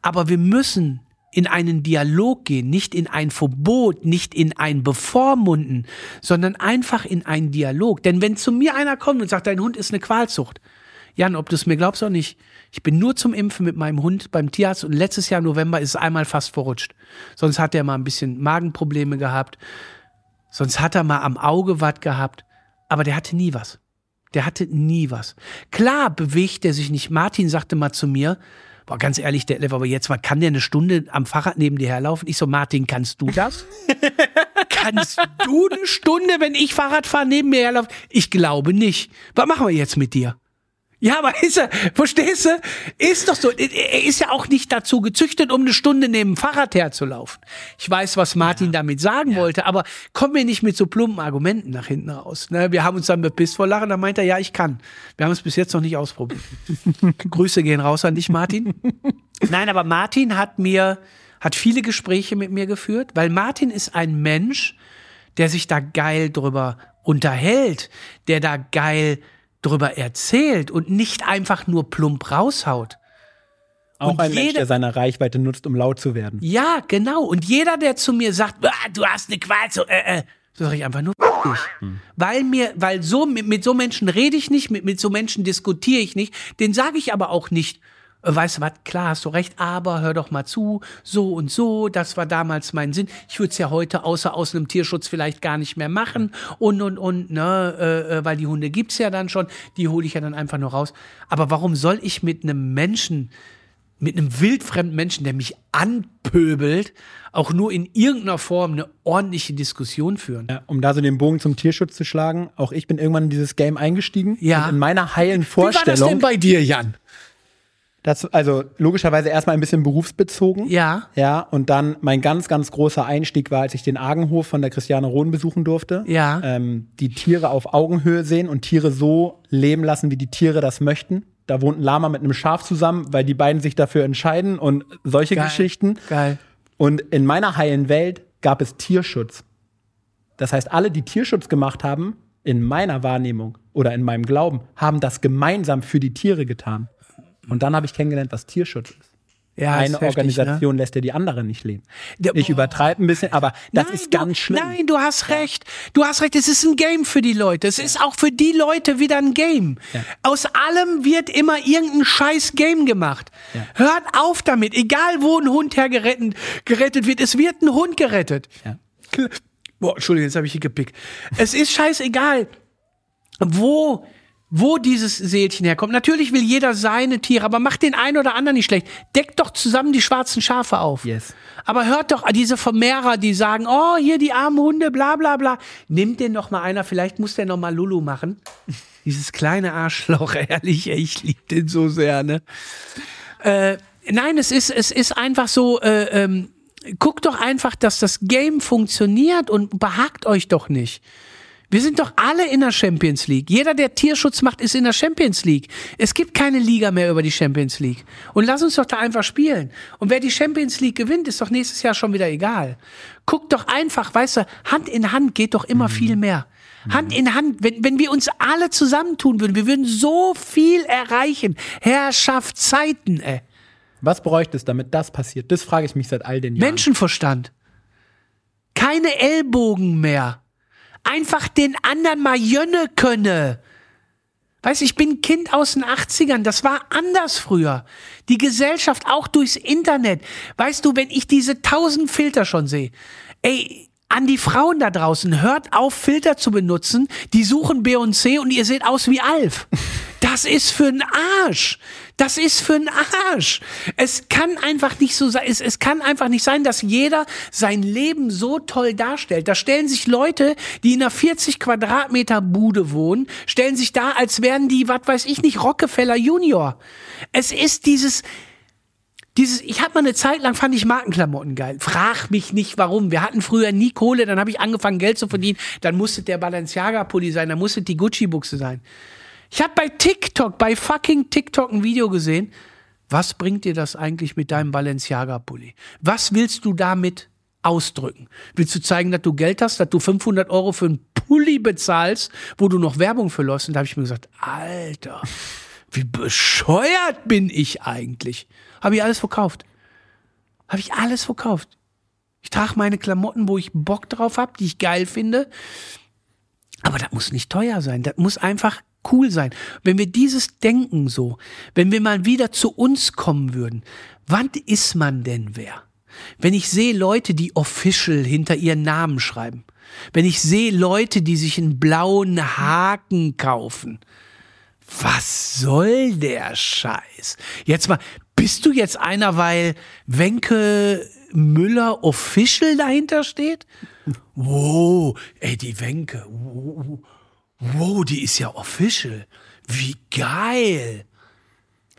Aber wir müssen in einen Dialog gehen, nicht in ein Verbot, nicht in ein Bevormunden, sondern einfach in einen Dialog. Denn wenn zu mir einer kommt und sagt, dein Hund ist eine Qualzucht, Jan, ob du es mir glaubst oder nicht, ich bin nur zum Impfen mit meinem Hund beim Tierarzt und letztes Jahr im November ist es einmal fast verrutscht. Sonst hat er mal ein bisschen Magenprobleme gehabt, sonst hat er mal am Auge was gehabt, aber der hatte nie was. Der hatte nie was. Klar bewegt er sich nicht. Martin sagte mal zu mir, boah, ganz ehrlich, der aber jetzt mal, kann der eine Stunde am Fahrrad neben dir herlaufen? Ich so, Martin, kannst du das? [laughs] kannst du eine Stunde, wenn ich Fahrrad fahre, neben mir herlaufen? Ich glaube nicht. Was machen wir jetzt mit dir? Ja, aber ist er, verstehst du? Ist doch so. Er ist ja auch nicht dazu gezüchtet, um eine Stunde neben dem Fahrrad herzulaufen. Ich weiß, was Martin ja. damit sagen ja. wollte, aber komm mir nicht mit so plumpen Argumenten nach hinten raus. Ne? Wir haben uns dann bepisst vor Lachen, da meint er, ja, ich kann. Wir haben es bis jetzt noch nicht ausprobiert. [laughs] Grüße gehen raus an dich, Martin. [laughs] Nein, aber Martin hat mir, hat viele Gespräche mit mir geführt, weil Martin ist ein Mensch, der sich da geil drüber unterhält, der da geil drüber erzählt und nicht einfach nur plump raushaut. Auch und ein jeder, Mensch, der seine Reichweite nutzt, um laut zu werden. Ja, genau. Und jeder, der zu mir sagt, ah, du hast eine Qual, so, äh, äh, so sage ich einfach nur. Hm. Weil mir, weil so, mit, mit so Menschen rede ich nicht, mit, mit so Menschen diskutiere ich nicht, den sage ich aber auch nicht, weißt du was, klar hast du recht, aber hör doch mal zu, so und so, das war damals mein Sinn. Ich würde es ja heute außer aus einem Tierschutz vielleicht gar nicht mehr machen und und und, ne, äh, äh weil die Hunde gibt's ja dann schon, die hole ich ja dann einfach nur raus. Aber warum soll ich mit einem Menschen, mit einem wildfremden Menschen, der mich anpöbelt, auch nur in irgendeiner Form eine ordentliche Diskussion führen. Ja, um da so den Bogen zum Tierschutz zu schlagen, auch ich bin irgendwann in dieses Game eingestiegen. Ja. Und in meiner heilen Vorstellung. Wie war das denn bei dir, Jan? Das, also logischerweise erstmal ein bisschen berufsbezogen. Ja. Ja. Und dann mein ganz, ganz großer Einstieg war, als ich den Argenhof von der Christiane Rohn besuchen durfte. Ja. Ähm, die Tiere auf Augenhöhe sehen und Tiere so leben lassen, wie die Tiere das möchten. Da wohnt ein Lama mit einem Schaf zusammen, weil die beiden sich dafür entscheiden und solche Geil. Geschichten. Geil. Und in meiner heilen Welt gab es Tierschutz. Das heißt, alle, die Tierschutz gemacht haben, in meiner Wahrnehmung oder in meinem Glauben, haben das gemeinsam für die Tiere getan. Und dann habe ich kennengelernt, was Tierschutz ist. Ja, eine ist Organisation ne? lässt ja die andere nicht leben. Ich übertreibe ein bisschen, aber das nein, ist ganz du, schlimm. Nein, du hast recht. Du hast recht. Es ist ein Game für die Leute. Es ja. ist auch für die Leute wieder ein Game. Ja. Aus allem wird immer irgendein scheiß Game gemacht. Ja. Hört auf damit. Egal, wo ein Hund hergerettet gerettet wird, es wird ein Hund gerettet. Boah, Entschuldigung, jetzt habe ich hier gepickt. Es ist scheißegal, wo wo dieses Seelchen herkommt. Natürlich will jeder seine Tiere, aber macht den einen oder anderen nicht schlecht. Deckt doch zusammen die schwarzen Schafe auf. Yes. Aber hört doch diese Vermehrer, die sagen, oh, hier die armen Hunde, bla bla bla. Nimmt den noch mal einer, vielleicht muss der noch mal Lulu machen. [laughs] Dieses kleine Arschloch, ehrlich, ich liebe den so sehr, ne? Äh, nein, es ist, es ist einfach so, äh, ähm, guckt doch einfach, dass das Game funktioniert und behagt euch doch nicht. Wir sind doch alle in der Champions League. Jeder, der Tierschutz macht, ist in der Champions League. Es gibt keine Liga mehr über die Champions League. Und lass uns doch da einfach spielen. Und wer die Champions League gewinnt, ist doch nächstes Jahr schon wieder egal. Guck doch einfach, weißt du, Hand in Hand geht doch immer mhm. viel mehr. Hand in Hand, wenn, wenn wir uns alle zusammentun würden, wir würden so viel erreichen. Herrschaft Zeiten, ey. Was bräuchte es, damit das passiert? Das frage ich mich seit all den Jahren. Menschenverstand. Keine Ellbogen mehr einfach den anderen mal jönne könne. Weißt ich bin Kind aus den 80ern. Das war anders früher. Die Gesellschaft auch durchs Internet. Weißt du, wenn ich diese tausend Filter schon sehe, ey, an die Frauen da draußen, hört auf, Filter zu benutzen. Die suchen Beyoncé und ihr seht aus wie Alf. [laughs] Das ist für ein Arsch. Das ist für ein Arsch. Es kann einfach nicht so sein. Es, es kann einfach nicht sein, dass jeder sein Leben so toll darstellt. Da stellen sich Leute, die in einer 40 Quadratmeter Bude wohnen, stellen sich da, als wären die, was weiß ich nicht, Rockefeller Junior. Es ist dieses, dieses, ich habe mal eine Zeit lang fand ich Markenklamotten geil. Frag mich nicht warum. Wir hatten früher nie Kohle, dann habe ich angefangen Geld zu verdienen. Dann musste der Balenciaga Pulli sein, dann musste die Gucci Buchse sein. Ich habe bei TikTok, bei fucking TikTok ein Video gesehen. Was bringt dir das eigentlich mit deinem Balenciaga-Pulli? Was willst du damit ausdrücken? Willst du zeigen, dass du Geld hast, dass du 500 Euro für einen Pulli bezahlst, wo du noch Werbung für läufst? Und da habe ich mir gesagt, Alter, wie bescheuert bin ich eigentlich? Habe ich alles verkauft. Habe ich alles verkauft. Ich trage meine Klamotten, wo ich Bock drauf habe, die ich geil finde. Aber das muss nicht teuer sein. Das muss einfach cool sein. Wenn wir dieses Denken so, wenn wir mal wieder zu uns kommen würden, wann ist man denn wer? Wenn ich sehe Leute, die official hinter ihren Namen schreiben, wenn ich sehe Leute, die sich einen blauen Haken kaufen, was soll der Scheiß? Jetzt mal, bist du jetzt einer, weil Wenke Müller official dahinter steht? Wow, ey, die Wenke. Wow, wow, die ist ja official. Wie geil.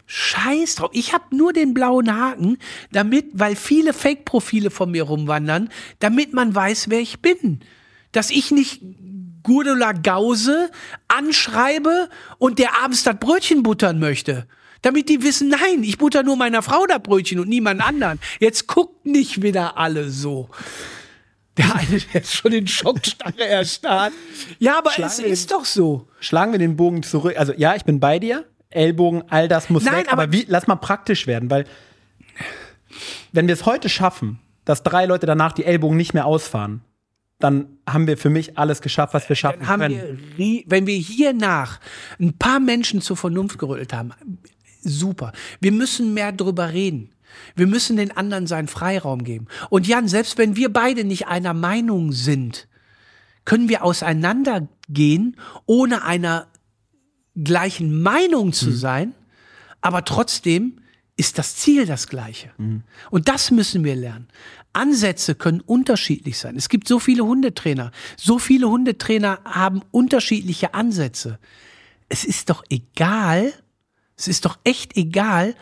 Scheiß drauf. Ich habe nur den blauen Haken, damit, weil viele Fake-Profile von mir rumwandern, damit man weiß, wer ich bin. Dass ich nicht Gurdula Gause anschreibe und der abends das Brötchen buttern möchte. Damit die wissen, nein, ich butter nur meiner Frau das Brötchen und niemand anderen. Jetzt guckt nicht wieder alle so. Der eine, der ist schon in Schockstarre erstarrt. Ja, aber Schlagen es ist den, doch so. Schlagen wir den Bogen zurück. Also ja, ich bin bei dir. Ellbogen, all das muss Nein, weg. Aber, aber wie, lass mal praktisch werden, weil wenn wir es heute schaffen, dass drei Leute danach die Ellbogen nicht mehr ausfahren, dann haben wir für mich alles geschafft, was wir schaffen können. Wir, wenn wir hier nach ein paar Menschen zur Vernunft gerüttelt haben, super. Wir müssen mehr drüber reden. Wir müssen den anderen seinen Freiraum geben. Und Jan, selbst wenn wir beide nicht einer Meinung sind, können wir auseinandergehen, ohne einer gleichen Meinung zu mhm. sein, aber trotzdem ist das Ziel das gleiche. Mhm. Und das müssen wir lernen. Ansätze können unterschiedlich sein. Es gibt so viele Hundetrainer. So viele Hundetrainer haben unterschiedliche Ansätze. Es ist doch egal, es ist doch echt egal,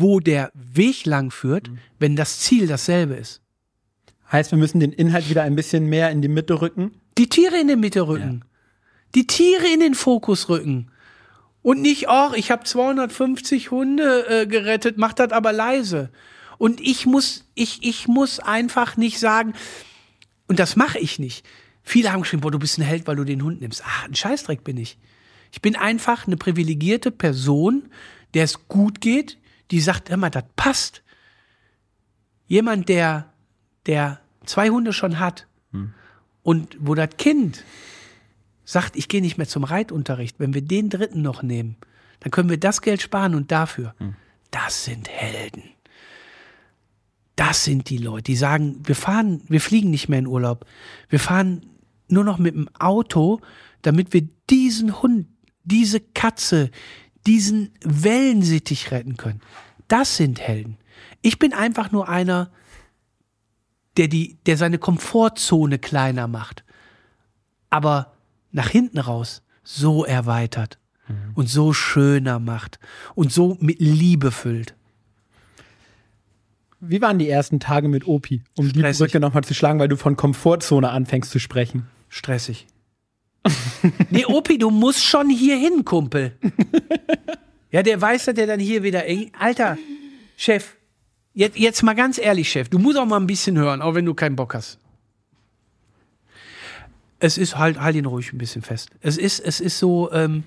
wo der Weg lang führt, mhm. wenn das Ziel dasselbe ist. Heißt, wir müssen den Inhalt wieder ein bisschen mehr in die Mitte rücken? Die Tiere in die Mitte rücken. Ja. Die Tiere in den Fokus rücken. Und nicht, ach, ich habe 250 Hunde äh, gerettet, mach das aber leise. Und ich muss, ich, ich muss einfach nicht sagen, und das mache ich nicht. Viele haben geschrieben, boah, du bist ein Held, weil du den Hund nimmst. Ah, ein Scheißdreck bin ich. Ich bin einfach eine privilegierte Person, der es gut geht, die sagt immer, das passt. Jemand, der, der zwei Hunde schon hat hm. und wo das Kind sagt, ich gehe nicht mehr zum Reitunterricht, wenn wir den dritten noch nehmen, dann können wir das Geld sparen und dafür. Hm. Das sind Helden. Das sind die Leute, die sagen, wir fahren, wir fliegen nicht mehr in Urlaub. Wir fahren nur noch mit dem Auto, damit wir diesen Hund diese Katze, diesen Wellensittich retten können. Das sind Helden. Ich bin einfach nur einer, der, die, der seine Komfortzone kleiner macht, aber nach hinten raus so erweitert mhm. und so schöner macht und so mit Liebe füllt. Wie waren die ersten Tage mit Opi, um Stressig. die Brücke nochmal zu schlagen, weil du von Komfortzone anfängst zu sprechen? Stressig. [laughs] nee, Opi, du musst schon hier hin, Kumpel. [laughs] ja, der weiß, dass der dann hier wieder. Alter, Chef, jetzt, jetzt mal ganz ehrlich, Chef, du musst auch mal ein bisschen hören, auch wenn du keinen Bock hast. Es ist halt, halt ihn ruhig ein bisschen fest. Es ist, es ist so, ähm,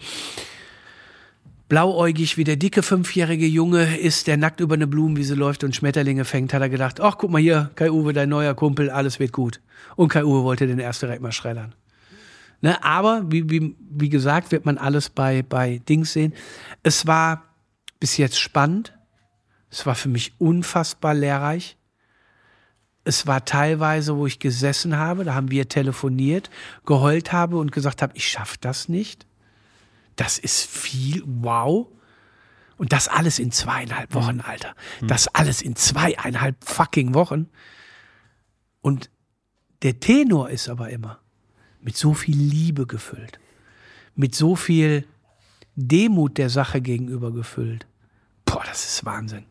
blauäugig wie der dicke fünfjährige Junge ist, der nackt über eine Blumenwiese läuft und Schmetterlinge fängt, hat er gedacht, ach guck mal hier, Kai-Uwe, dein neuer Kumpel, alles wird gut. Und Kai-Uwe wollte den erst direkt mal schreddern. Ne, aber wie, wie, wie gesagt, wird man alles bei, bei Dings sehen. Es war bis jetzt spannend. Es war für mich unfassbar lehrreich. Es war teilweise, wo ich gesessen habe, da haben wir telefoniert, geheult habe und gesagt habe, ich schaffe das nicht. Das ist viel, wow. Und das alles in zweieinhalb Wochen, mhm. Alter. Das alles in zweieinhalb fucking Wochen. Und der Tenor ist aber immer mit so viel Liebe gefüllt, mit so viel Demut der Sache gegenüber gefüllt. Boah, das ist Wahnsinn.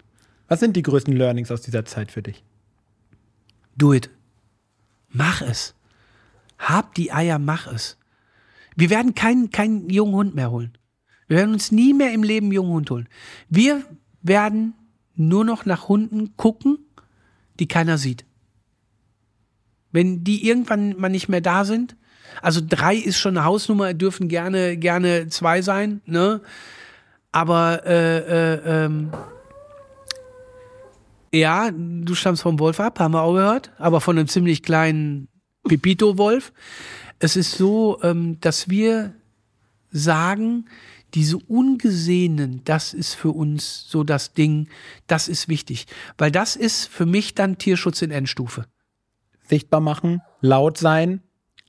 Was sind die größten Learnings aus dieser Zeit für dich? Do it. Mach es. Hab die Eier, mach es. Wir werden keinen, keinen jungen Hund mehr holen. Wir werden uns nie mehr im Leben einen jungen Hund holen. Wir werden nur noch nach Hunden gucken, die keiner sieht. Wenn die irgendwann mal nicht mehr da sind, also drei ist schon eine Hausnummer, dürfen gerne, gerne zwei sein, ne? Aber äh, äh, ähm, ja, du stammst vom Wolf ab, haben wir auch gehört, aber von einem ziemlich kleinen Pepito-Wolf. Es ist so, ähm, dass wir sagen, diese Ungesehenen, das ist für uns so das Ding, das ist wichtig. Weil das ist für mich dann Tierschutz in Endstufe. Sichtbar machen, laut sein,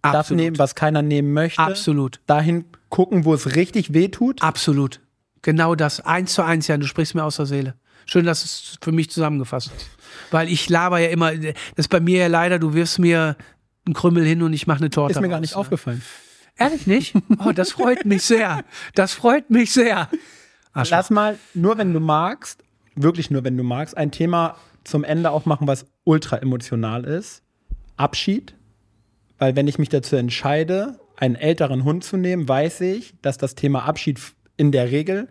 Absolut. das nehmen, was keiner nehmen möchte. Absolut. Dahin gucken, wo es richtig weh tut. Absolut. Genau das. Eins zu eins, ja, du sprichst mir aus der Seele. Schön, dass es für mich zusammengefasst ist. Weil ich laber ja immer, das ist bei mir ja leider, du wirfst mir einen Krümmel hin und ich mache eine Torte. Ist mir gar nicht raus, aufgefallen. Ehrlich nicht? Oh, das freut mich sehr. Das freut mich sehr. Arschloch. Lass mal, nur wenn du magst, wirklich nur wenn du magst, ein Thema zum Ende aufmachen, was ultra emotional ist. Abschied. Weil wenn ich mich dazu entscheide, einen älteren Hund zu nehmen, weiß ich, dass das Thema Abschied in der Regel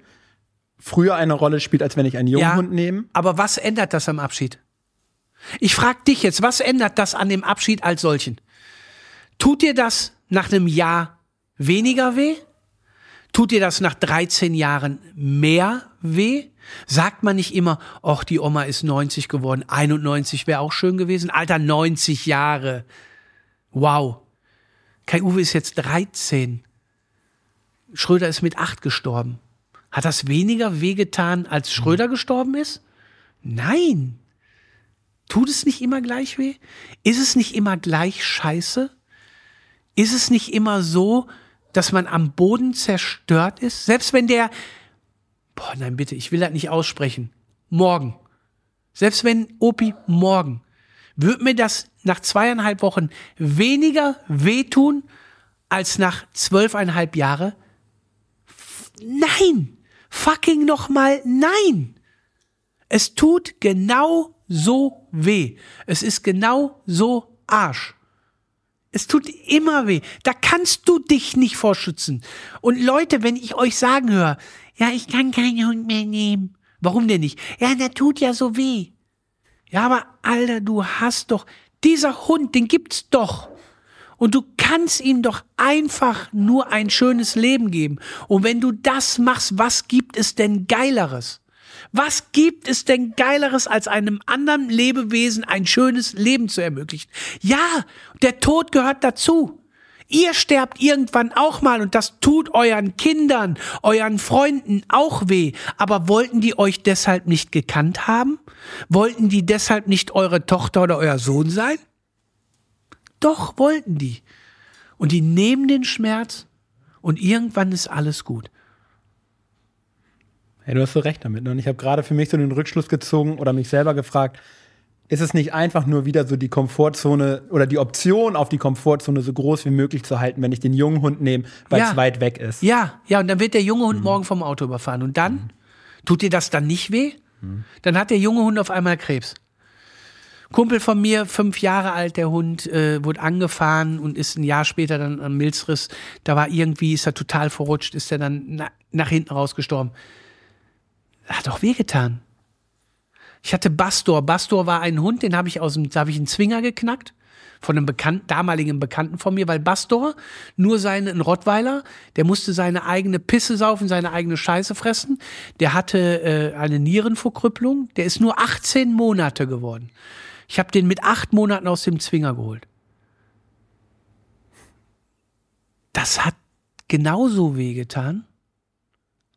früher eine Rolle spielt, als wenn ich einen jungen ja, Hund nehme. Aber was ändert das am Abschied? Ich frage dich jetzt, was ändert das an dem Abschied als solchen? Tut dir das nach einem Jahr weniger weh? Tut dir das nach 13 Jahren mehr weh? Sagt man nicht immer, ach, die Oma ist 90 geworden, 91 wäre auch schön gewesen. Alter, 90 Jahre. Wow. Kai Uwe ist jetzt 13. Schröder ist mit 8 gestorben. Hat das weniger wehgetan, als Schröder gestorben ist? Nein. Tut es nicht immer gleich weh? Ist es nicht immer gleich scheiße? Ist es nicht immer so, dass man am Boden zerstört ist? Selbst wenn der, boah, nein, bitte, ich will das nicht aussprechen. Morgen. Selbst wenn Opi morgen. Wird mir das nach zweieinhalb Wochen weniger wehtun als nach zwölfeinhalb Jahre? Nein! Fucking nochmal nein! Es tut genau so weh. Es ist genau so Arsch. Es tut immer weh. Da kannst du dich nicht vorschützen. Und Leute, wenn ich euch sagen höre, ja, ich kann keinen Hund mehr nehmen. Warum denn nicht? Ja, der tut ja so weh. Ja, aber Alter, du hast doch, dieser Hund, den gibt's doch. Und du kannst ihm doch einfach nur ein schönes Leben geben. Und wenn du das machst, was gibt es denn Geileres? Was gibt es denn Geileres, als einem anderen Lebewesen ein schönes Leben zu ermöglichen? Ja, der Tod gehört dazu. Ihr sterbt irgendwann auch mal und das tut euren Kindern, euren Freunden auch weh. Aber wollten die euch deshalb nicht gekannt haben? Wollten die deshalb nicht eure Tochter oder euer Sohn sein? Doch wollten die. Und die nehmen den Schmerz und irgendwann ist alles gut. Ja, du hast so recht damit. Ne? Und ich habe gerade für mich so den Rückschluss gezogen oder mich selber gefragt, ist es nicht einfach nur wieder so die Komfortzone oder die Option auf die Komfortzone so groß wie möglich zu halten, wenn ich den jungen Hund nehme, weil ja. es weit weg ist? Ja, ja, und dann wird der junge Hund mhm. morgen vom Auto überfahren. Und dann? Mhm. Tut dir das dann nicht weh? Mhm. Dann hat der junge Hund auf einmal Krebs. Kumpel von mir, fünf Jahre alt, der Hund, äh, wurde angefahren und ist ein Jahr später dann am Milzriss. Da war irgendwie, ist er total verrutscht, ist er dann na, nach hinten rausgestorben hat doch wehgetan. Ich hatte Bastor. Bastor war ein Hund, den habe ich aus dem, da habe ich einen Zwinger geknackt. von einem Bekannten, damaligen Bekannten von mir, weil Bastor nur seinen Rottweiler, der musste seine eigene Pisse saufen, seine eigene Scheiße fressen. Der hatte äh, eine Nierenverkrüppelung. Der ist nur 18 Monate geworden. Ich habe den mit acht Monaten aus dem Zwinger geholt. Das hat genauso wehgetan,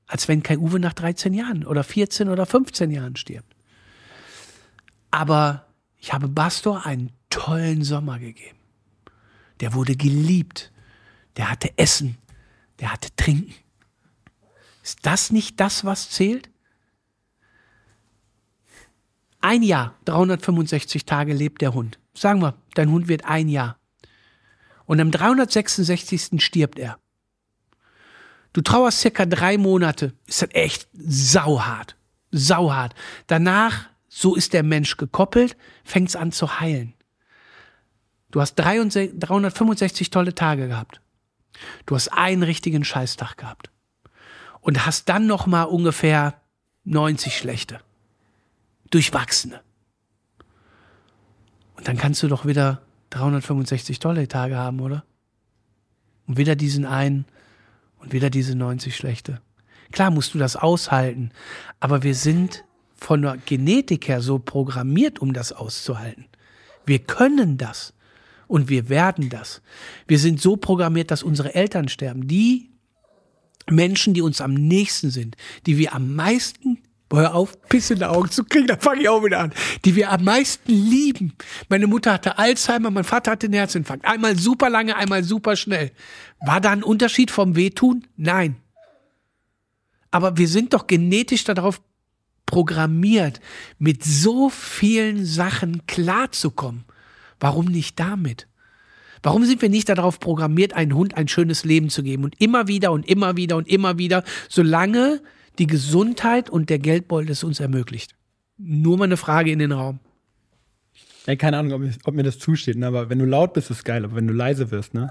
als wenn Kai Uwe nach 13 Jahren oder 14 oder 15 Jahren stirbt. Aber ich habe Bastor einen tollen Sommer gegeben. Der wurde geliebt. Der hatte Essen. Der hatte Trinken. Ist das nicht das, was zählt? Ein Jahr, 365 Tage lebt der Hund. Sagen wir, dein Hund wird ein Jahr. Und am 366. stirbt er. Du trauerst circa drei Monate. Ist das echt sauhart. Sauhart. Danach, so ist der Mensch gekoppelt, fängt es an zu heilen. Du hast 365 tolle Tage gehabt. Du hast einen richtigen Scheißtag gehabt. Und hast dann noch mal ungefähr 90 schlechte. Durchwachsene. Und dann kannst du doch wieder 365 tolle Tage haben, oder? Und wieder diesen einen und wieder diese 90 schlechte. Klar musst du das aushalten, aber wir sind von der Genetik her so programmiert, um das auszuhalten. Wir können das. Und wir werden das. Wir sind so programmiert, dass unsere Eltern sterben. Die Menschen, die uns am nächsten sind, die wir am meisten Hör auf, Piss in die Augen zu kriegen, da fange ich auch wieder an. Die wir am meisten lieben. Meine Mutter hatte Alzheimer, mein Vater hatte einen Herzinfarkt. Einmal super lange, einmal super schnell. War da ein Unterschied vom Wehtun? Nein. Aber wir sind doch genetisch darauf programmiert, mit so vielen Sachen klarzukommen. Warum nicht damit? Warum sind wir nicht darauf programmiert, einem Hund ein schönes Leben zu geben? Und immer wieder und immer wieder und immer wieder, solange die Gesundheit und der Geldbeutel es uns ermöglicht. Nur mal eine Frage in den Raum. Ja, keine Ahnung, ob, ich, ob mir das zusteht, ne? aber wenn du laut bist, ist geil. Aber wenn du leise wirst, ne?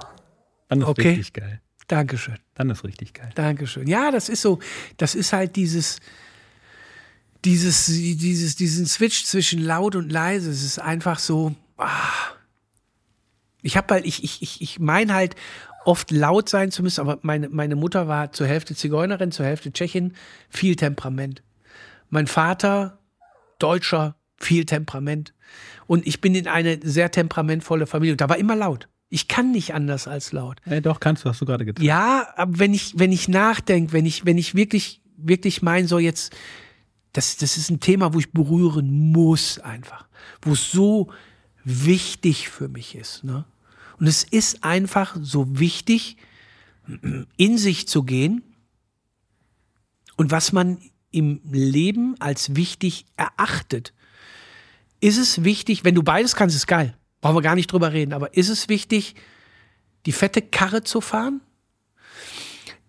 Dann ist okay. richtig geil. Dankeschön. Dann ist richtig geil. Dankeschön. Ja, das ist so, das ist halt dieses, dieses, dieses, diesen Switch zwischen laut und leise. Es ist einfach so, ah. ich habe halt, ich, ich, ich, ich meine halt oft laut sein zu müssen, aber meine, meine Mutter war zur Hälfte Zigeunerin, zur Hälfte Tschechin, viel Temperament. Mein Vater, Deutscher, viel Temperament. Und ich bin in eine sehr temperamentvolle Familie. Und da war immer laut. Ich kann nicht anders als laut. Ja, doch, kannst du, hast du gerade getan. Ja, aber wenn ich, wenn ich nachdenke, wenn ich, wenn ich wirklich, wirklich mein, so jetzt, das, das ist ein Thema, wo ich berühren muss einfach. Wo es so wichtig für mich ist. Ne? Und es ist einfach so wichtig, in sich zu gehen und was man im Leben als wichtig erachtet. Ist es wichtig, wenn du beides kannst, ist geil. Brauchen wir gar nicht drüber reden. Aber ist es wichtig, die fette Karre zu fahren?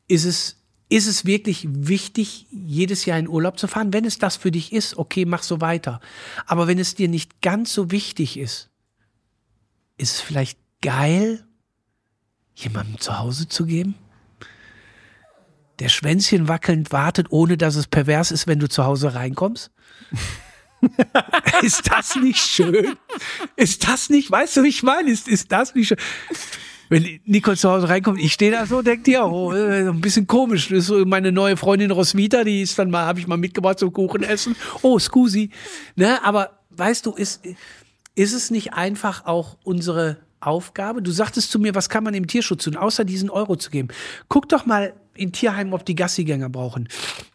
Ist es, ist es wirklich wichtig, jedes Jahr in Urlaub zu fahren? Wenn es das für dich ist, okay, mach so weiter. Aber wenn es dir nicht ganz so wichtig ist, ist es vielleicht geil, jemandem zu Hause zu geben? Der Schwänzchen wackelnd wartet, ohne dass es pervers ist, wenn du zu Hause reinkommst? [laughs] ist das nicht schön? Ist das nicht, weißt du, wie ich meine? Ist, ist das nicht schön? Wenn Nicole zu Hause reinkommt, ich stehe da so, denkt ja, oh, äh, ein bisschen komisch. Das ist so meine neue Freundin Roswitha, die ist dann mal, habe ich mal mitgebracht zum Kuchen essen. Oh, scusi. Ne, aber weißt du, ist, ist es nicht einfach auch unsere Aufgabe? Du sagtest zu mir, was kann man im Tierschutz tun, außer diesen Euro zu geben? Guck doch mal in Tierheimen, ob die Gassigänger brauchen.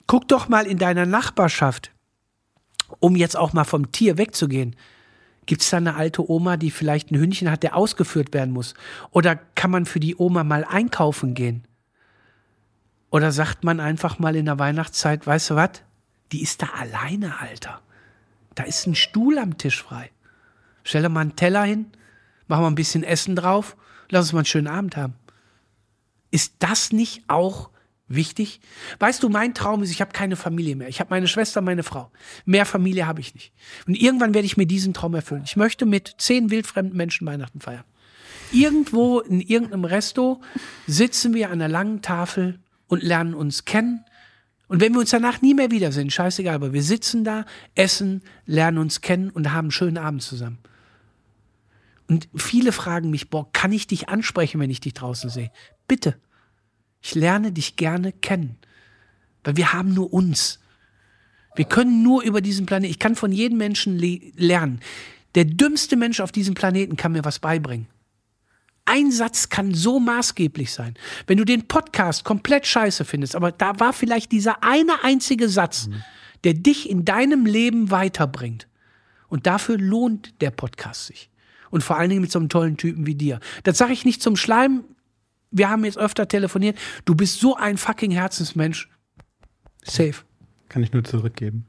Guck doch mal in deiner Nachbarschaft, um jetzt auch mal vom Tier wegzugehen. Gibt es da eine alte Oma, die vielleicht ein Hündchen hat, der ausgeführt werden muss? Oder kann man für die Oma mal einkaufen gehen? Oder sagt man einfach mal in der Weihnachtszeit, weißt du was? Die ist da alleine, Alter. Da ist ein Stuhl am Tisch frei. Stell dir mal einen Teller hin, machen wir ein bisschen Essen drauf, lass uns mal einen schönen Abend haben. Ist das nicht auch wichtig? Weißt du, mein Traum ist, ich habe keine Familie mehr. Ich habe meine Schwester, meine Frau. Mehr Familie habe ich nicht. Und irgendwann werde ich mir diesen Traum erfüllen. Ich möchte mit zehn wildfremden Menschen Weihnachten feiern. Irgendwo in irgendeinem Resto sitzen wir an einer langen Tafel und lernen uns kennen. Und wenn wir uns danach nie mehr wiedersehen, scheißegal, aber wir sitzen da, essen, lernen uns kennen und haben einen schönen Abend zusammen. Und viele fragen mich, boah, kann ich dich ansprechen, wenn ich dich draußen sehe? Bitte. Ich lerne dich gerne kennen. Weil wir haben nur uns. Wir können nur über diesen Planeten, ich kann von jedem Menschen lernen. Der dümmste Mensch auf diesem Planeten kann mir was beibringen. Ein Satz kann so maßgeblich sein. Wenn du den Podcast komplett scheiße findest, aber da war vielleicht dieser eine einzige Satz, mhm. der dich in deinem Leben weiterbringt. Und dafür lohnt der Podcast sich. Und vor allen Dingen mit so einem tollen Typen wie dir. Das sage ich nicht zum Schleim. Wir haben jetzt öfter telefoniert. Du bist so ein fucking Herzensmensch. Safe. Kann ich nur zurückgeben.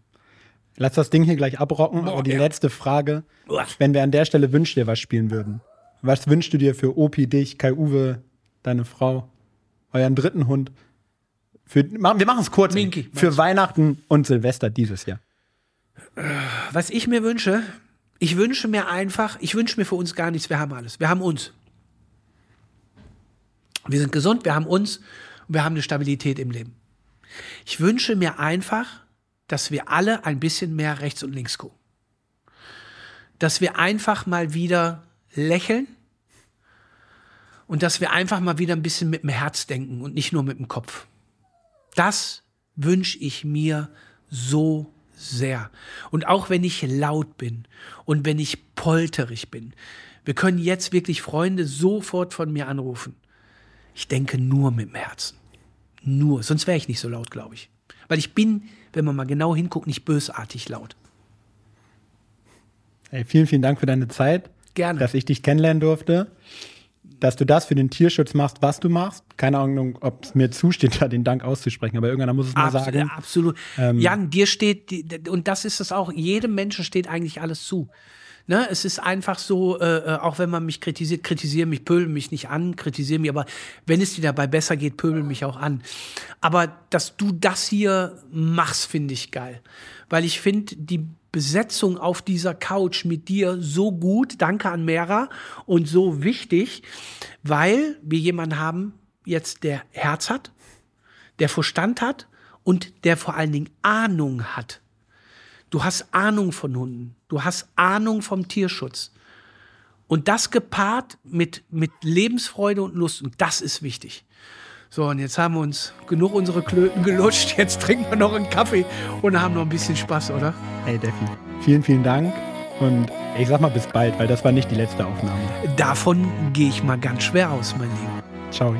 Lass das Ding hier gleich abrocken, oh, aber die ja. letzte Frage. Wenn wir an der Stelle Wünsch dir was spielen würden, was wünschst du dir für Opi, dich, Kai-Uwe, deine Frau, euren dritten Hund? Für, wir machen es kurz. Minky, für Weihnachten und Silvester dieses Jahr. Was ich mir wünsche, ich wünsche mir einfach, ich wünsche mir für uns gar nichts, wir haben alles. Wir haben uns. Wir sind gesund, wir haben uns und wir haben eine Stabilität im Leben. Ich wünsche mir einfach, dass wir alle ein bisschen mehr rechts und links gucken. Dass wir einfach mal wieder lächeln und dass wir einfach mal wieder ein bisschen mit dem Herz denken und nicht nur mit dem Kopf. Das wünsche ich mir so sehr. Und auch wenn ich laut bin und wenn ich polterig bin, wir können jetzt wirklich Freunde sofort von mir anrufen. Ich denke nur mit dem Herzen. Nur. Sonst wäre ich nicht so laut, glaube ich. Weil ich bin, wenn man mal genau hinguckt, nicht bösartig laut. Hey, vielen, vielen Dank für deine Zeit. Gerne. Dass ich dich kennenlernen durfte. Dass du das für den Tierschutz machst, was du machst. Keine Ahnung, ob es mir zusteht, [laughs] da den Dank auszusprechen, aber irgendwanner muss es mal absolut, sagen. Absolut. Ähm, Jan, dir steht, und das ist es auch, jedem Menschen steht eigentlich alles zu. Ne, es ist einfach so, äh, äh auch wenn man mich kritisiert, kritisiere mich, pöbel mich nicht an, kritisiere mich, aber wenn es dir dabei besser geht, pöbel mich auch an. Aber dass du das hier machst, finde ich geil. Weil ich finde, die Besetzung auf dieser Couch mit dir so gut, danke an Mera, und so wichtig, weil wir jemanden haben jetzt, der Herz hat, der Verstand hat und der vor allen Dingen Ahnung hat. Du hast Ahnung von Hunden, du hast Ahnung vom Tierschutz. Und das gepaart mit, mit Lebensfreude und Lust, und das ist wichtig. So, und jetzt haben wir uns genug unsere Klöten gelutscht. Jetzt trinken wir noch einen Kaffee und haben noch ein bisschen Spaß, oder? Hey, Deffi, vielen, vielen Dank. Und ich sag mal bis bald, weil das war nicht die letzte Aufnahme. Davon gehe ich mal ganz schwer aus, mein Lieber. Ciao.